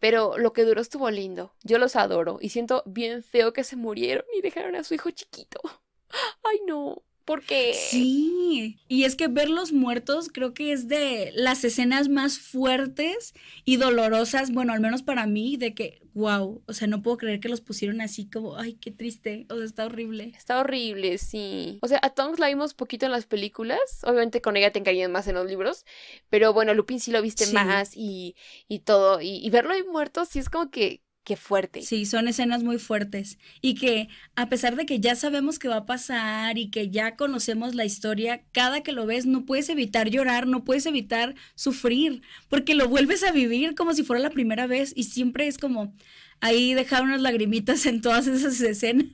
Pero lo que duró estuvo lindo. Yo los adoro y siento bien feo que se murieron y dejaron a su hijo chiquito. Ay, no. ¿Por qué? Sí, y es que verlos muertos creo que es de las escenas más fuertes y dolorosas, bueno, al menos para mí, de que, wow, o sea, no puedo creer que los pusieron así como, ay, qué triste, o sea, está horrible. Está horrible, sí. O sea, a Tonks la vimos poquito en las películas. Obviamente con ella te encariñas más en los libros. Pero bueno, Lupin sí lo viste Sí. más y, y todo. Y, y verlo ahí muerto sí es como que, que fuerte. Sí, son escenas muy fuertes y que a pesar de que ya sabemos qué va a pasar y que ya conocemos la historia, cada que lo ves no puedes evitar llorar, no puedes evitar sufrir, porque lo vuelves a vivir como si fuera la primera vez y siempre es como ahí dejar unas lagrimitas en todas esas escenas.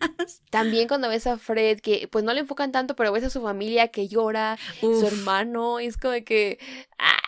También cuando ves a Fred, que pues no le enfocan tanto, pero ves a su familia que llora, su Uf. hermano, y es como que, ¡ah!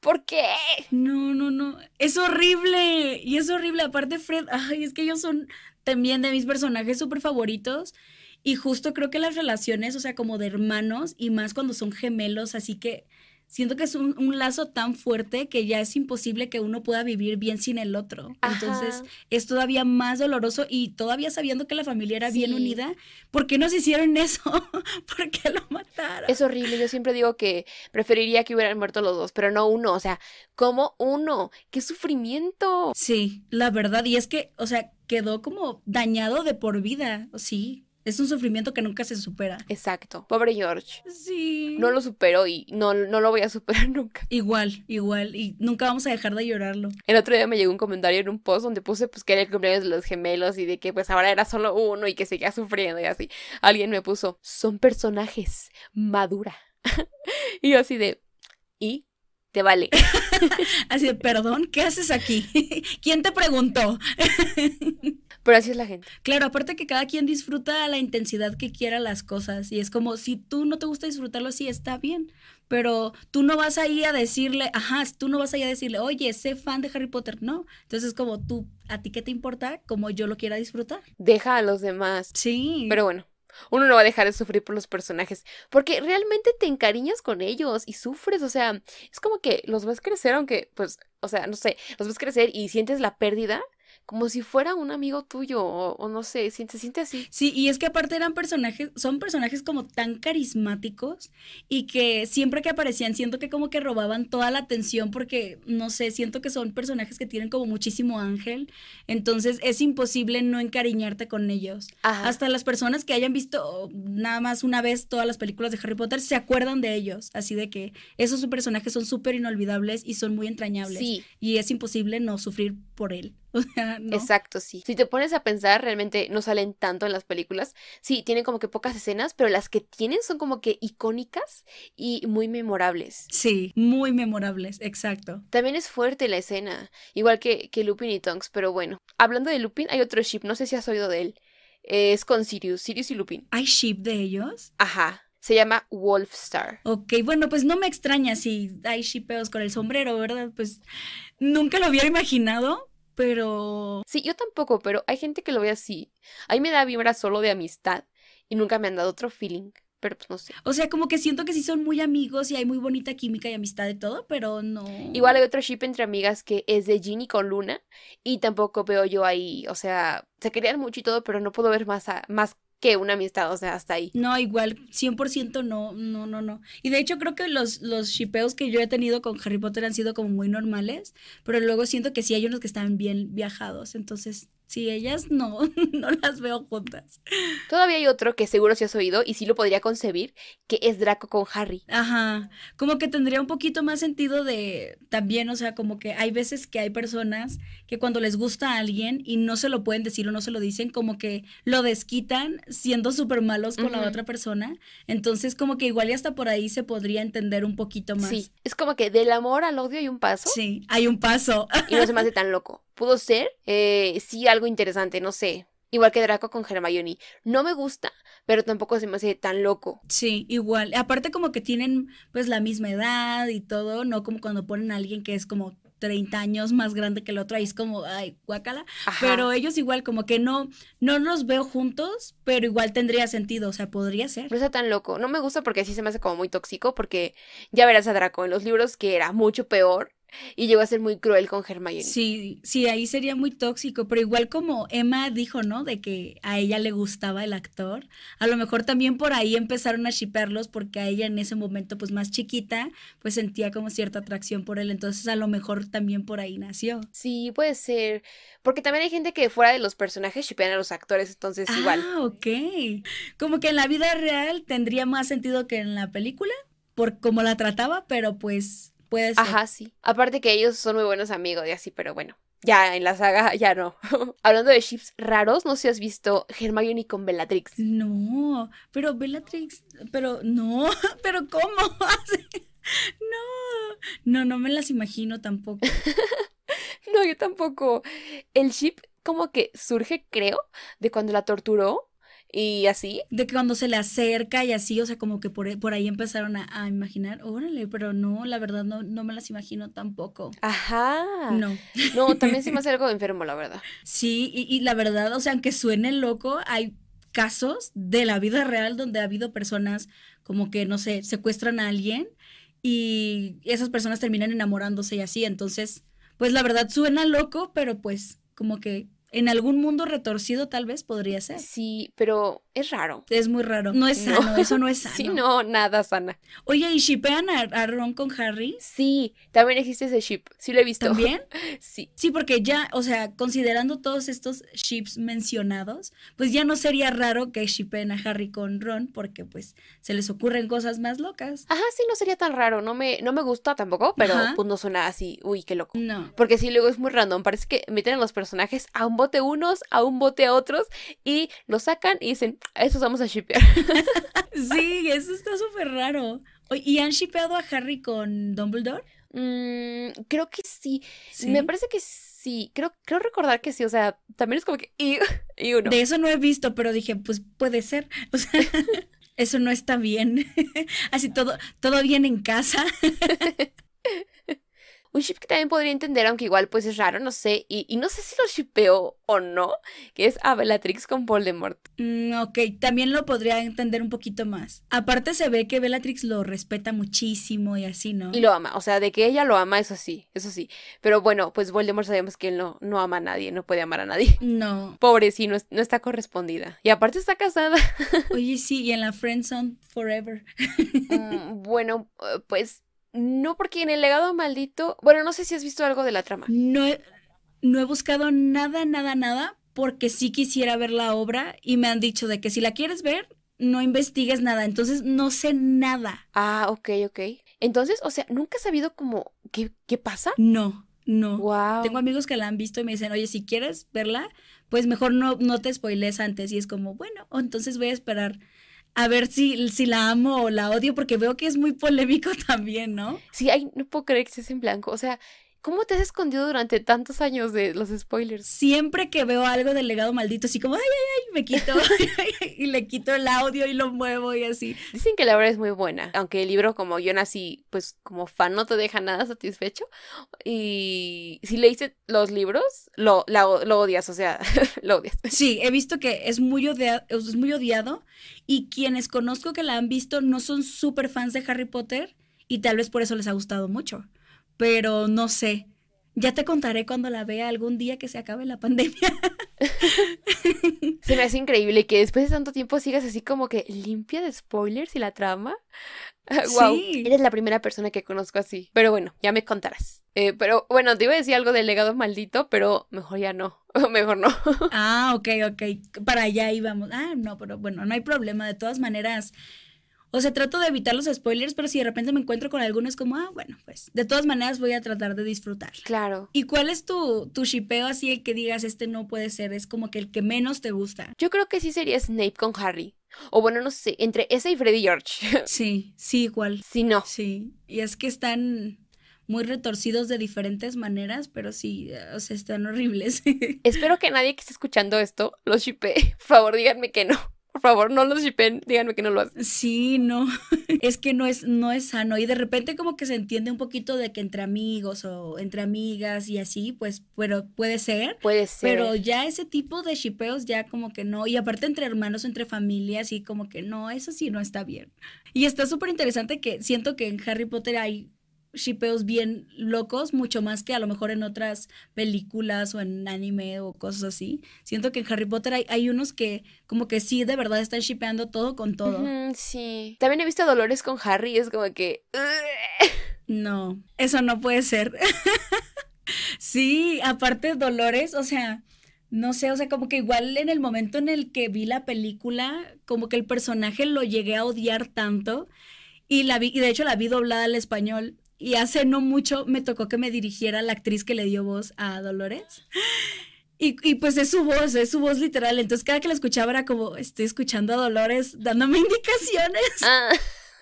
¿Por qué? No, no, no. Es horrible. Y es horrible. Aparte, Fred, ay, es que ellos son también de mis personajes súper favoritos. Y justo creo que las relaciones, o sea, como de hermanos, y más cuando son gemelos, así que siento que es un, un lazo tan fuerte que ya es imposible que uno pueda vivir bien sin el otro. Entonces, es todavía más doloroso y todavía sabiendo que la familia era bien unida, ¿por qué nos hicieron eso? ¿Por qué lo mataron? Es horrible. Yo siempre digo que preferiría que hubieran muerto los dos, pero no uno. O sea, como uno? ¡Qué sufrimiento! Sí, la verdad, y es que, o sea, quedó como dañado de por vida, sí, Es un sufrimiento que nunca se supera. Exacto. Pobre George. Sí. No lo superó y no, no lo voy a superar nunca. Igual, igual. Y nunca vamos a dejar de llorarlo. El otro día me llegó un comentario en un post donde puse pues que era el cumpleaños de los gemelos y de que pues ahora era solo uno y que seguía sufriendo y así. Alguien me puso, son personajes, madura. y yo así de, ¿y? Te vale. así de, perdón, ¿qué haces aquí? ¿Quién te preguntó? Pero así es la gente. Claro, aparte que cada quien disfruta a la intensidad que quiera las cosas. Y es como, si tú no te gusta disfrutarlo, sí, está bien. Pero tú no vas ahí a decirle, ajá, tú no vas ahí a decirle, oye, sé fan de Harry Potter. No. Entonces, como tú, ¿a ti qué te importa? Como yo lo quiera disfrutar. Deja a los demás. Sí. Pero bueno, uno no va a dejar de sufrir por los personajes, porque realmente te encariñas con ellos y sufres, o sea, es como que los ves crecer, aunque, pues, o sea, no sé, los ves crecer y sientes la pérdida, como si fuera un amigo tuyo, o, no sé, se, siente así. Sí, y es que aparte eran personajes, son personajes como tan carismáticos y que siempre que aparecían siento que como que robaban toda la atención porque, no sé, siento que son personajes que tienen como muchísimo ángel, entonces es imposible no encariñarte con ellos. Hasta las personas que hayan visto nada más una vez todas las películas de Harry Potter se acuerdan de ellos, así de que esos personajes son súper inolvidables y son muy entrañables. Sí. Y es imposible no sufrir por él. O sea, no. Exacto, sí. Si te pones a pensar, realmente no salen tanto en las películas. Sí, tienen como que pocas escenas, pero las que tienen son como que icónicas y muy memorables. Sí, muy memorables, exacto. También es fuerte la escena, igual que, que Lupin y Tonks, pero bueno. Hablando de Lupin, hay otro ship, no sé si has oído de él. Es con Sirius, Sirius y Lupin. ¿Hay ship de ellos? Ajá. Se llama Wolfstar. Ok, bueno, pues no me extraña si hay shipeos con el sombrero, ¿verdad? Pues nunca lo hubiera imaginado, pero... Sí, yo tampoco, pero hay gente que lo ve así. A mí me da vibra solo de amistad y nunca me han dado otro feeling. Pero pues no sé. O sea, como que siento que sí son muy amigos y hay muy bonita química y amistad de todo, pero no. Igual hay otro ship entre amigas que es de Ginny con Luna y tampoco veo yo ahí, o sea, se querían mucho y todo, pero no puedo ver más, a, más que una amistad, o sea, hasta ahí. No, igual, 100% no, no, no, no. Y de hecho creo que los, los shipeos que yo he tenido con Harry Potter han sido como muy normales, pero luego siento que sí hay unos que están bien viajados, entonces Sí, ellas no, no las veo juntas. Todavía hay otro que seguro si has oído y sí lo podría concebir, que es Draco con Harry. Ajá, como que tendría un poquito más sentido de también, o sea, como que hay veces que hay personas que cuando les gusta a alguien y no se lo pueden decir o no se lo dicen, como que lo desquitan siendo súper malos con la otra persona. Entonces, como que igual y hasta por ahí se podría entender un poquito más. Sí, es como que del amor al odio hay un paso. Sí, hay un paso. Y no se me hace tan loco pudo ser, eh, sí, algo interesante, no sé. Igual que Draco con Hermione. No me gusta, pero tampoco se me hace tan loco. Sí, igual. Aparte como que tienen pues la misma edad y todo, no como cuando ponen a alguien que es como 30 años más grande que el otro, ahí es como, ay, guácala. Pero ellos igual como que no, no los veo juntos, pero igual tendría sentido, o sea, podría ser. No está tan loco. No me gusta porque sí se me hace como muy tóxico, porque ya verás a Draco en los libros que era mucho peor y llegó a ser muy cruel con Hermione. Sí, sí, ahí sería muy tóxico, pero igual como Emma dijo, ¿no? De que a ella le gustaba el actor, a lo mejor también por ahí empezaron a shipearlos porque a ella en ese momento, pues más chiquita, pues sentía como cierta atracción por él, entonces a lo mejor también por ahí nació. Sí, puede ser, porque también hay gente que fuera de los personajes shipean a los actores, entonces igual. Ah, ok. Como que en la vida real tendría más sentido que en la película, por cómo la trataba, pero pues Puede ser. Ajá, sí. Aparte que ellos son muy buenos amigos y así, pero bueno. Ya en la saga ya no. Hablando de ships raros, no sé si has visto Hermione con Bellatrix. No, pero Bellatrix, pero no, pero ¿cómo? no, no, no me las imagino tampoco. no, yo tampoco. El ship como que surge, creo, de cuando la torturó y así. De que cuando se le acerca y así, o sea, como que por, por ahí empezaron a, imaginar, órale, pero no, la verdad no, no me las imagino tampoco. Ajá. No. No, también se me hace algo enfermo, la verdad. Sí, y, y la verdad, o sea, aunque suene loco, hay casos de la vida real donde ha habido personas como que, no sé, secuestran a alguien y esas personas terminan enamorándose y así, entonces, pues la verdad suena loco, pero pues como que en algún mundo retorcido tal vez podría ser. Sí, pero es raro. Es muy raro. No es sano, eso no es sano. Sí, no, nada sana. Oye, ¿y shipean a, a Ron con Harry? Sí, también existe ese ship. Sí lo he visto. ¿También? Sí. Sí, porque ya, o sea, considerando todos estos ships mencionados, pues ya no sería raro que shipen a Harry con Ron, porque pues se les ocurren cosas más locas. Ajá, sí, no sería tan raro. No me, no me gusta tampoco, pero Ajá. pues no suena así. Uy, qué loco. No. Porque sí, luego es muy random. Parece que meten a los personajes a un bote unos, a un bote a otros, y los sacan y dicen, a esos vamos a shippear. Sí, eso está súper raro. ¿Y han shipeado a Harry con Dumbledore? Mm, creo que sí. Sí. Me parece que sí. Creo, creo recordar que sí. O sea, también es como que. Y, y uno. De eso no he visto, pero dije, pues puede ser. O sea, eso no está bien. Así todo, todo bien en casa. Un ship que también podría entender, aunque igual pues es raro, no sé. Y, y no sé si lo shipeo o no. Que es a Bellatrix con Voldemort. Mm, ok, también lo podría entender un poquito más. Aparte se ve que Bellatrix lo respeta muchísimo y así, ¿no? Y lo ama. O sea, de que ella lo ama, eso sí. Eso sí. Pero bueno, pues Voldemort sabemos que él no, no ama a nadie. No puede amar a nadie. No. Pobre, sí, no está correspondida. Y aparte está casada. Oye, sí, y en la Friendzone Forever. Mm, bueno, eh, pues no porque en el legado maldito, bueno, no sé si has visto algo de la trama. No he, no he buscado nada, nada, nada, porque sí quisiera ver la obra y me han dicho de que si la quieres ver, no investigues nada. Entonces no sé nada. Ah, ok, ok. Entonces, o sea, nunca has sabido como qué, qué pasa. No, no. Wow. Tengo amigos que la han visto y me dicen, oye, si quieres verla, pues mejor no, no te spoiles antes. Y es como, bueno, entonces voy a esperar a ver si, si la amo o la odio, porque veo que es muy polémico también, ¿no? Sí, ay, no puedo creer que estés en blanco. O sea, ¿cómo te has escondido durante tantos años de los spoilers? Siempre que veo algo del legado maldito, así como, ay, ay, ay, me quito y le quito el audio y lo muevo y así. Dicen que la obra es muy buena, aunque el libro como yo nací, pues como fan no te deja nada satisfecho. Y si leíste los libros, lo, la- lo odias, o sea, lo odias. Sí, he visto que es muy, odia- es muy odiado y quienes conozco que la han visto no son súper fans de Harry Potter y tal vez por eso les ha gustado mucho, pero no sé. Ya te contaré cuando la vea algún día que se acabe la pandemia. Se me hace increíble que después de tanto tiempo sigas así como que limpia de spoilers y la trama. wow, Sí. eres la primera persona que conozco así. Pero bueno, ya me contarás. Eh, pero bueno, te iba a decir algo del legado maldito, pero mejor ya no. mejor no. Ah, ok, ok. Para allá íbamos. Ah, no, pero bueno, no hay problema. De todas maneras, o sea, trato de evitar los spoilers, pero si de repente me encuentro con alguno es como, ah, bueno, pues de todas maneras voy a tratar de disfrutar. claro. ¿Y cuál es tu, tu shipeo así el que digas este no puede ser? Es como que el que menos te gusta. Yo creo que sí sería Snape con Harry. O bueno, no sé, entre ese y Freddy George. Sí, sí, igual. si no. Sí. Y es que están muy retorcidos de diferentes maneras, pero sí, o sea, están horribles. Espero que nadie que esté escuchando esto los shipee. Por favor, díganme que no. Por favor, no los shipen. Díganme que no lo hacen. Sí, no, es que no es, no es sano. Y de repente como que se entiende un poquito de que entre amigos o entre amigas y así, pues, pero puede ser. Puede ser. Pero ya ese tipo de shipeos ya como que no. Y aparte entre hermanos, entre familias, y como que no, eso sí no está bien. Y está súper interesante que siento que en Harry Potter hay shipeos bien locos, mucho más que a lo mejor en otras películas o en anime o cosas así. Siento que en Harry Potter hay, hay unos que como que sí de verdad están shipeando todo con todo. Sí. También he visto Dolores con Harry y es como que. No, eso no puede ser. sí, aparte Dolores, o sea, no sé, o sea, como que igual en el momento en el que vi la película, como que el personaje lo llegué a odiar tanto y la vi, y de hecho la vi doblada al español. Y hace no mucho me tocó que me dirigiera la actriz que le dio voz a Dolores. Y, y pues es su voz, es su voz literal. Entonces cada que la escuchaba era como, estoy escuchando a Dolores dándome indicaciones. Ah,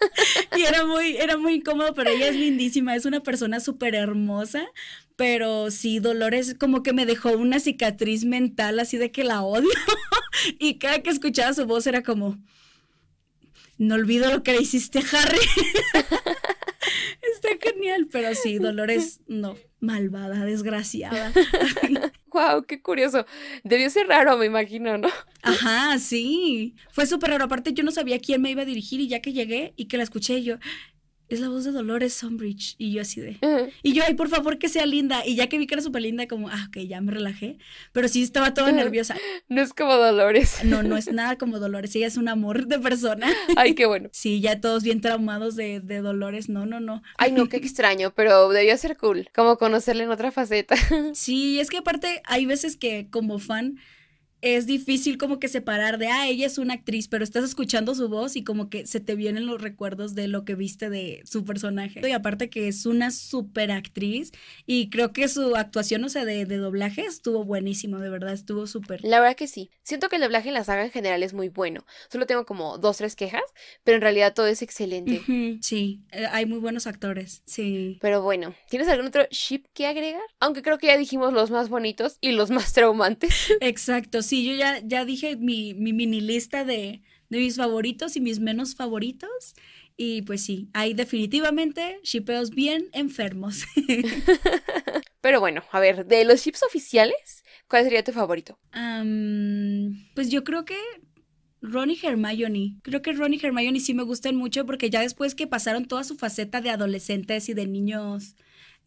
Y era muy, era muy incómodo, pero ella es lindísima, es una persona súper hermosa, pero sí, Dolores como que me dejó una cicatriz mental así de que la odio. Y cada que escuchaba su voz era como, no olvido lo que le hiciste, Harry. Genial, pero sí, Dolores, no, malvada, desgraciada. wow, qué curioso. Debió ser raro, me imagino, ¿no? Ajá, sí. Fue súper raro. Aparte, yo no sabía quién me iba a dirigir y ya que llegué y que la escuché yo, es la voz de Dolores Umbridge. Y yo así de... Y yo, ay, por favor, que sea linda. Y ya que vi que era súper linda, como, ah, ok, ya me relajé. Pero sí estaba toda nerviosa. No es como Dolores. No, no es nada como Dolores. Ella es un amor de persona. Ay, qué bueno. Sí, ya todos bien traumados de, de Dolores. No, no, no. Ay, no, qué extraño, pero debió ser cool. Como conocerle en otra faceta. Sí, es que aparte hay veces que como fan es difícil como que separar de, ah, ella es una actriz, pero estás escuchando su voz y como que se te vienen los recuerdos de lo que viste de su personaje. Y aparte que es una super actriz y creo que su actuación, o sea, de, de doblaje estuvo buenísimo, de verdad, estuvo súper. La verdad que sí. Siento que el doblaje en la saga en general es muy bueno. Solo tengo como dos, tres quejas, pero en realidad todo es excelente. Sí, eh, hay muy buenos actores, sí. Pero bueno, ¿tienes algún otro ship que agregar? Aunque creo que ya dijimos los más bonitos y los más traumantes. Exacto, sí, yo ya, ya dije mi, mi mini lista de, de mis favoritos y mis menos favoritos. Y pues sí, hay definitivamente shipeos bien enfermos. Pero bueno, a ver, de los ships oficiales, ¿cuál sería tu favorito? Am, pues yo creo que Ron y Hermione. Creo que Ron y Hermione sí me gustan mucho porque ya después que pasaron toda su faceta de adolescentes y de niños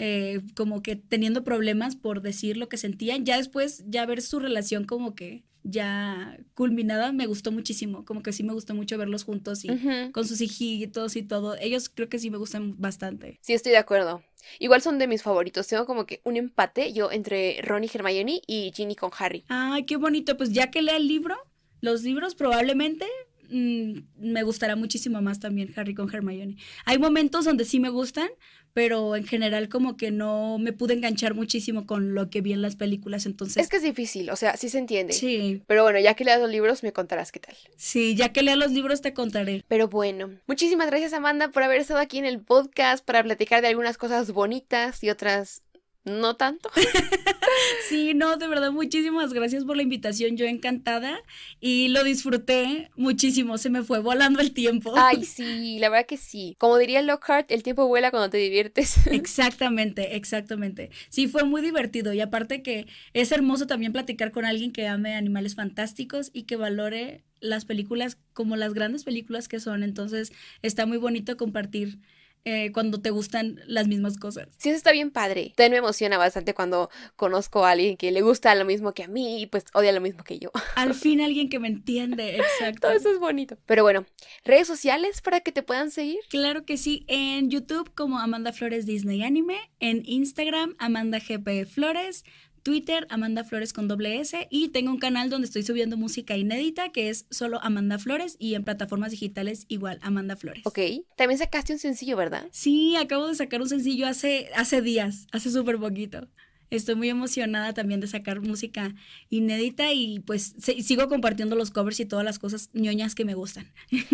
eh, como que teniendo problemas por decir lo que sentían, ya después ya ver su relación como que ya culminada me gustó muchísimo. Como que sí me gustó mucho verlos juntos y con sus hijitos y todo. Ellos creo que sí me gustan bastante. Sí, estoy de acuerdo. Igual son de mis favoritos. Tengo como que un empate yo entre Ron y Hermione y Ginny con Harry. Ay, qué bonito. Pues ya que lea el libro, los libros probablemente mm, me gustará muchísimo más también Harry con Hermione. Hay momentos donde sí me gustan, pero en general como que no me pude enganchar muchísimo con lo que vi en las películas, entonces... Es que es difícil, o sea, sí se entiende. Sí, Pero bueno, ya que leas los libros, me contarás qué tal. sí, ya que lea los libros te contaré. Pero bueno, muchísimas gracias Amanda por haber estado aquí en el podcast para platicar de algunas cosas bonitas y otras no tanto. Sí, no, de verdad, muchísimas gracias por la invitación, yo encantada y lo disfruté muchísimo, se me fue volando el tiempo. Ay, sí, la verdad que sí. Como diría Lockhart, el tiempo vuela cuando te diviertes. Exactamente, exactamente. Sí, fue muy divertido y aparte que es hermoso también platicar con alguien que ame animales fantásticos y que valore las películas como las grandes películas que son. Entonces está muy bonito compartir eh, cuando te gustan las mismas cosas. Sí, eso está bien padre. También me emociona bastante cuando conozco a alguien que le gusta lo mismo que a mí y pues odia lo mismo que yo. Al fin alguien que me entiende, exacto. Todo eso es bonito. Pero bueno, redes sociales para que te puedan seguir. Claro que sí, en YouTube como Amanda Flores Disney Anime, en Instagram Amanda GP Flores, Twitter Amanda Flores con doble S y tengo un canal donde estoy subiendo música inédita que es solo Amanda Flores y en plataformas digitales igual Amanda Flores. Ok. También sacaste un sencillo, ¿verdad? Sí, acabo de sacar un sencillo hace, hace días, hace súper poquito. Estoy muy emocionada también de sacar música inédita y pues se- sigo compartiendo los covers y todas las cosas ñoñas que me gustan.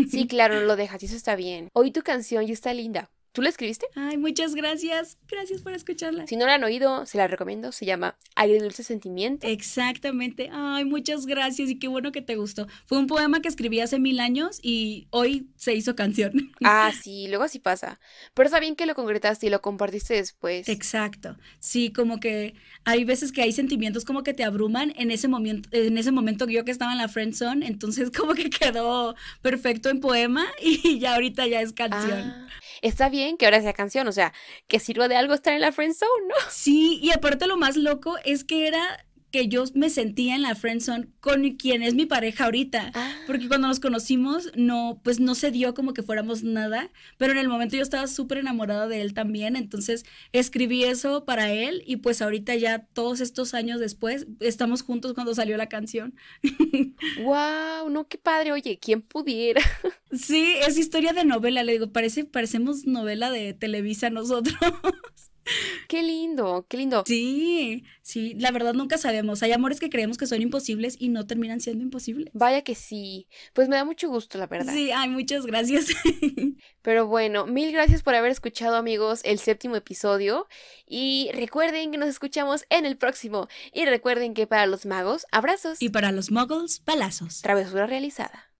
Sí, claro, lo dejas y eso está bien. Oí tu canción y está linda. ¿Tú la escribiste? Ay, muchas gracias. Gracias por escucharla. Si no la han oído, se la recomiendo. Se llama Agridulce Sentimiento. Exactamente. Ay, muchas gracias y qué bueno que te gustó. Fue un poema que escribí hace mil años y hoy se hizo canción. Ah, sí, luego así pasa. Pero está bien que lo concretaste y lo compartiste después. Exacto. Sí, como que hay veces que hay sentimientos como que te abruman en ese momento, en ese momento yo que estaba en la friend zone, entonces como que quedó perfecto en poema y ya ahorita ya es canción. Ah, está bien que ahora sea canción, o sea, que sirva de algo estar en la friend zone, ¿no? Sí, y aparte lo más loco es que era que yo me sentía en la friend zone con quien es mi pareja ahorita. Ah. Porque cuando nos conocimos, no, pues no se dio como que fuéramos nada, pero en el momento yo estaba súper enamorada de él también, entonces escribí eso para él y pues ahorita ya todos estos años después estamos juntos cuando salió la canción. Wow, no, qué padre. Oye, ¿quién pudiera? Sí, es historia de novela, le digo, parece, parecemos novela de Televisa nosotros. Qué lindo, qué lindo. Sí, sí, la verdad nunca sabemos. Hay amores que creemos que son imposibles y no terminan siendo imposibles. Vaya que sí. Pues me da mucho gusto, la verdad. Sí, ay, muchas gracias. Pero bueno, mil gracias por haber escuchado, amigos, el séptimo episodio. Y recuerden que nos escuchamos en el próximo. Y recuerden que para los magos, abrazos. y para los muggles, palazos. Travesura realizada.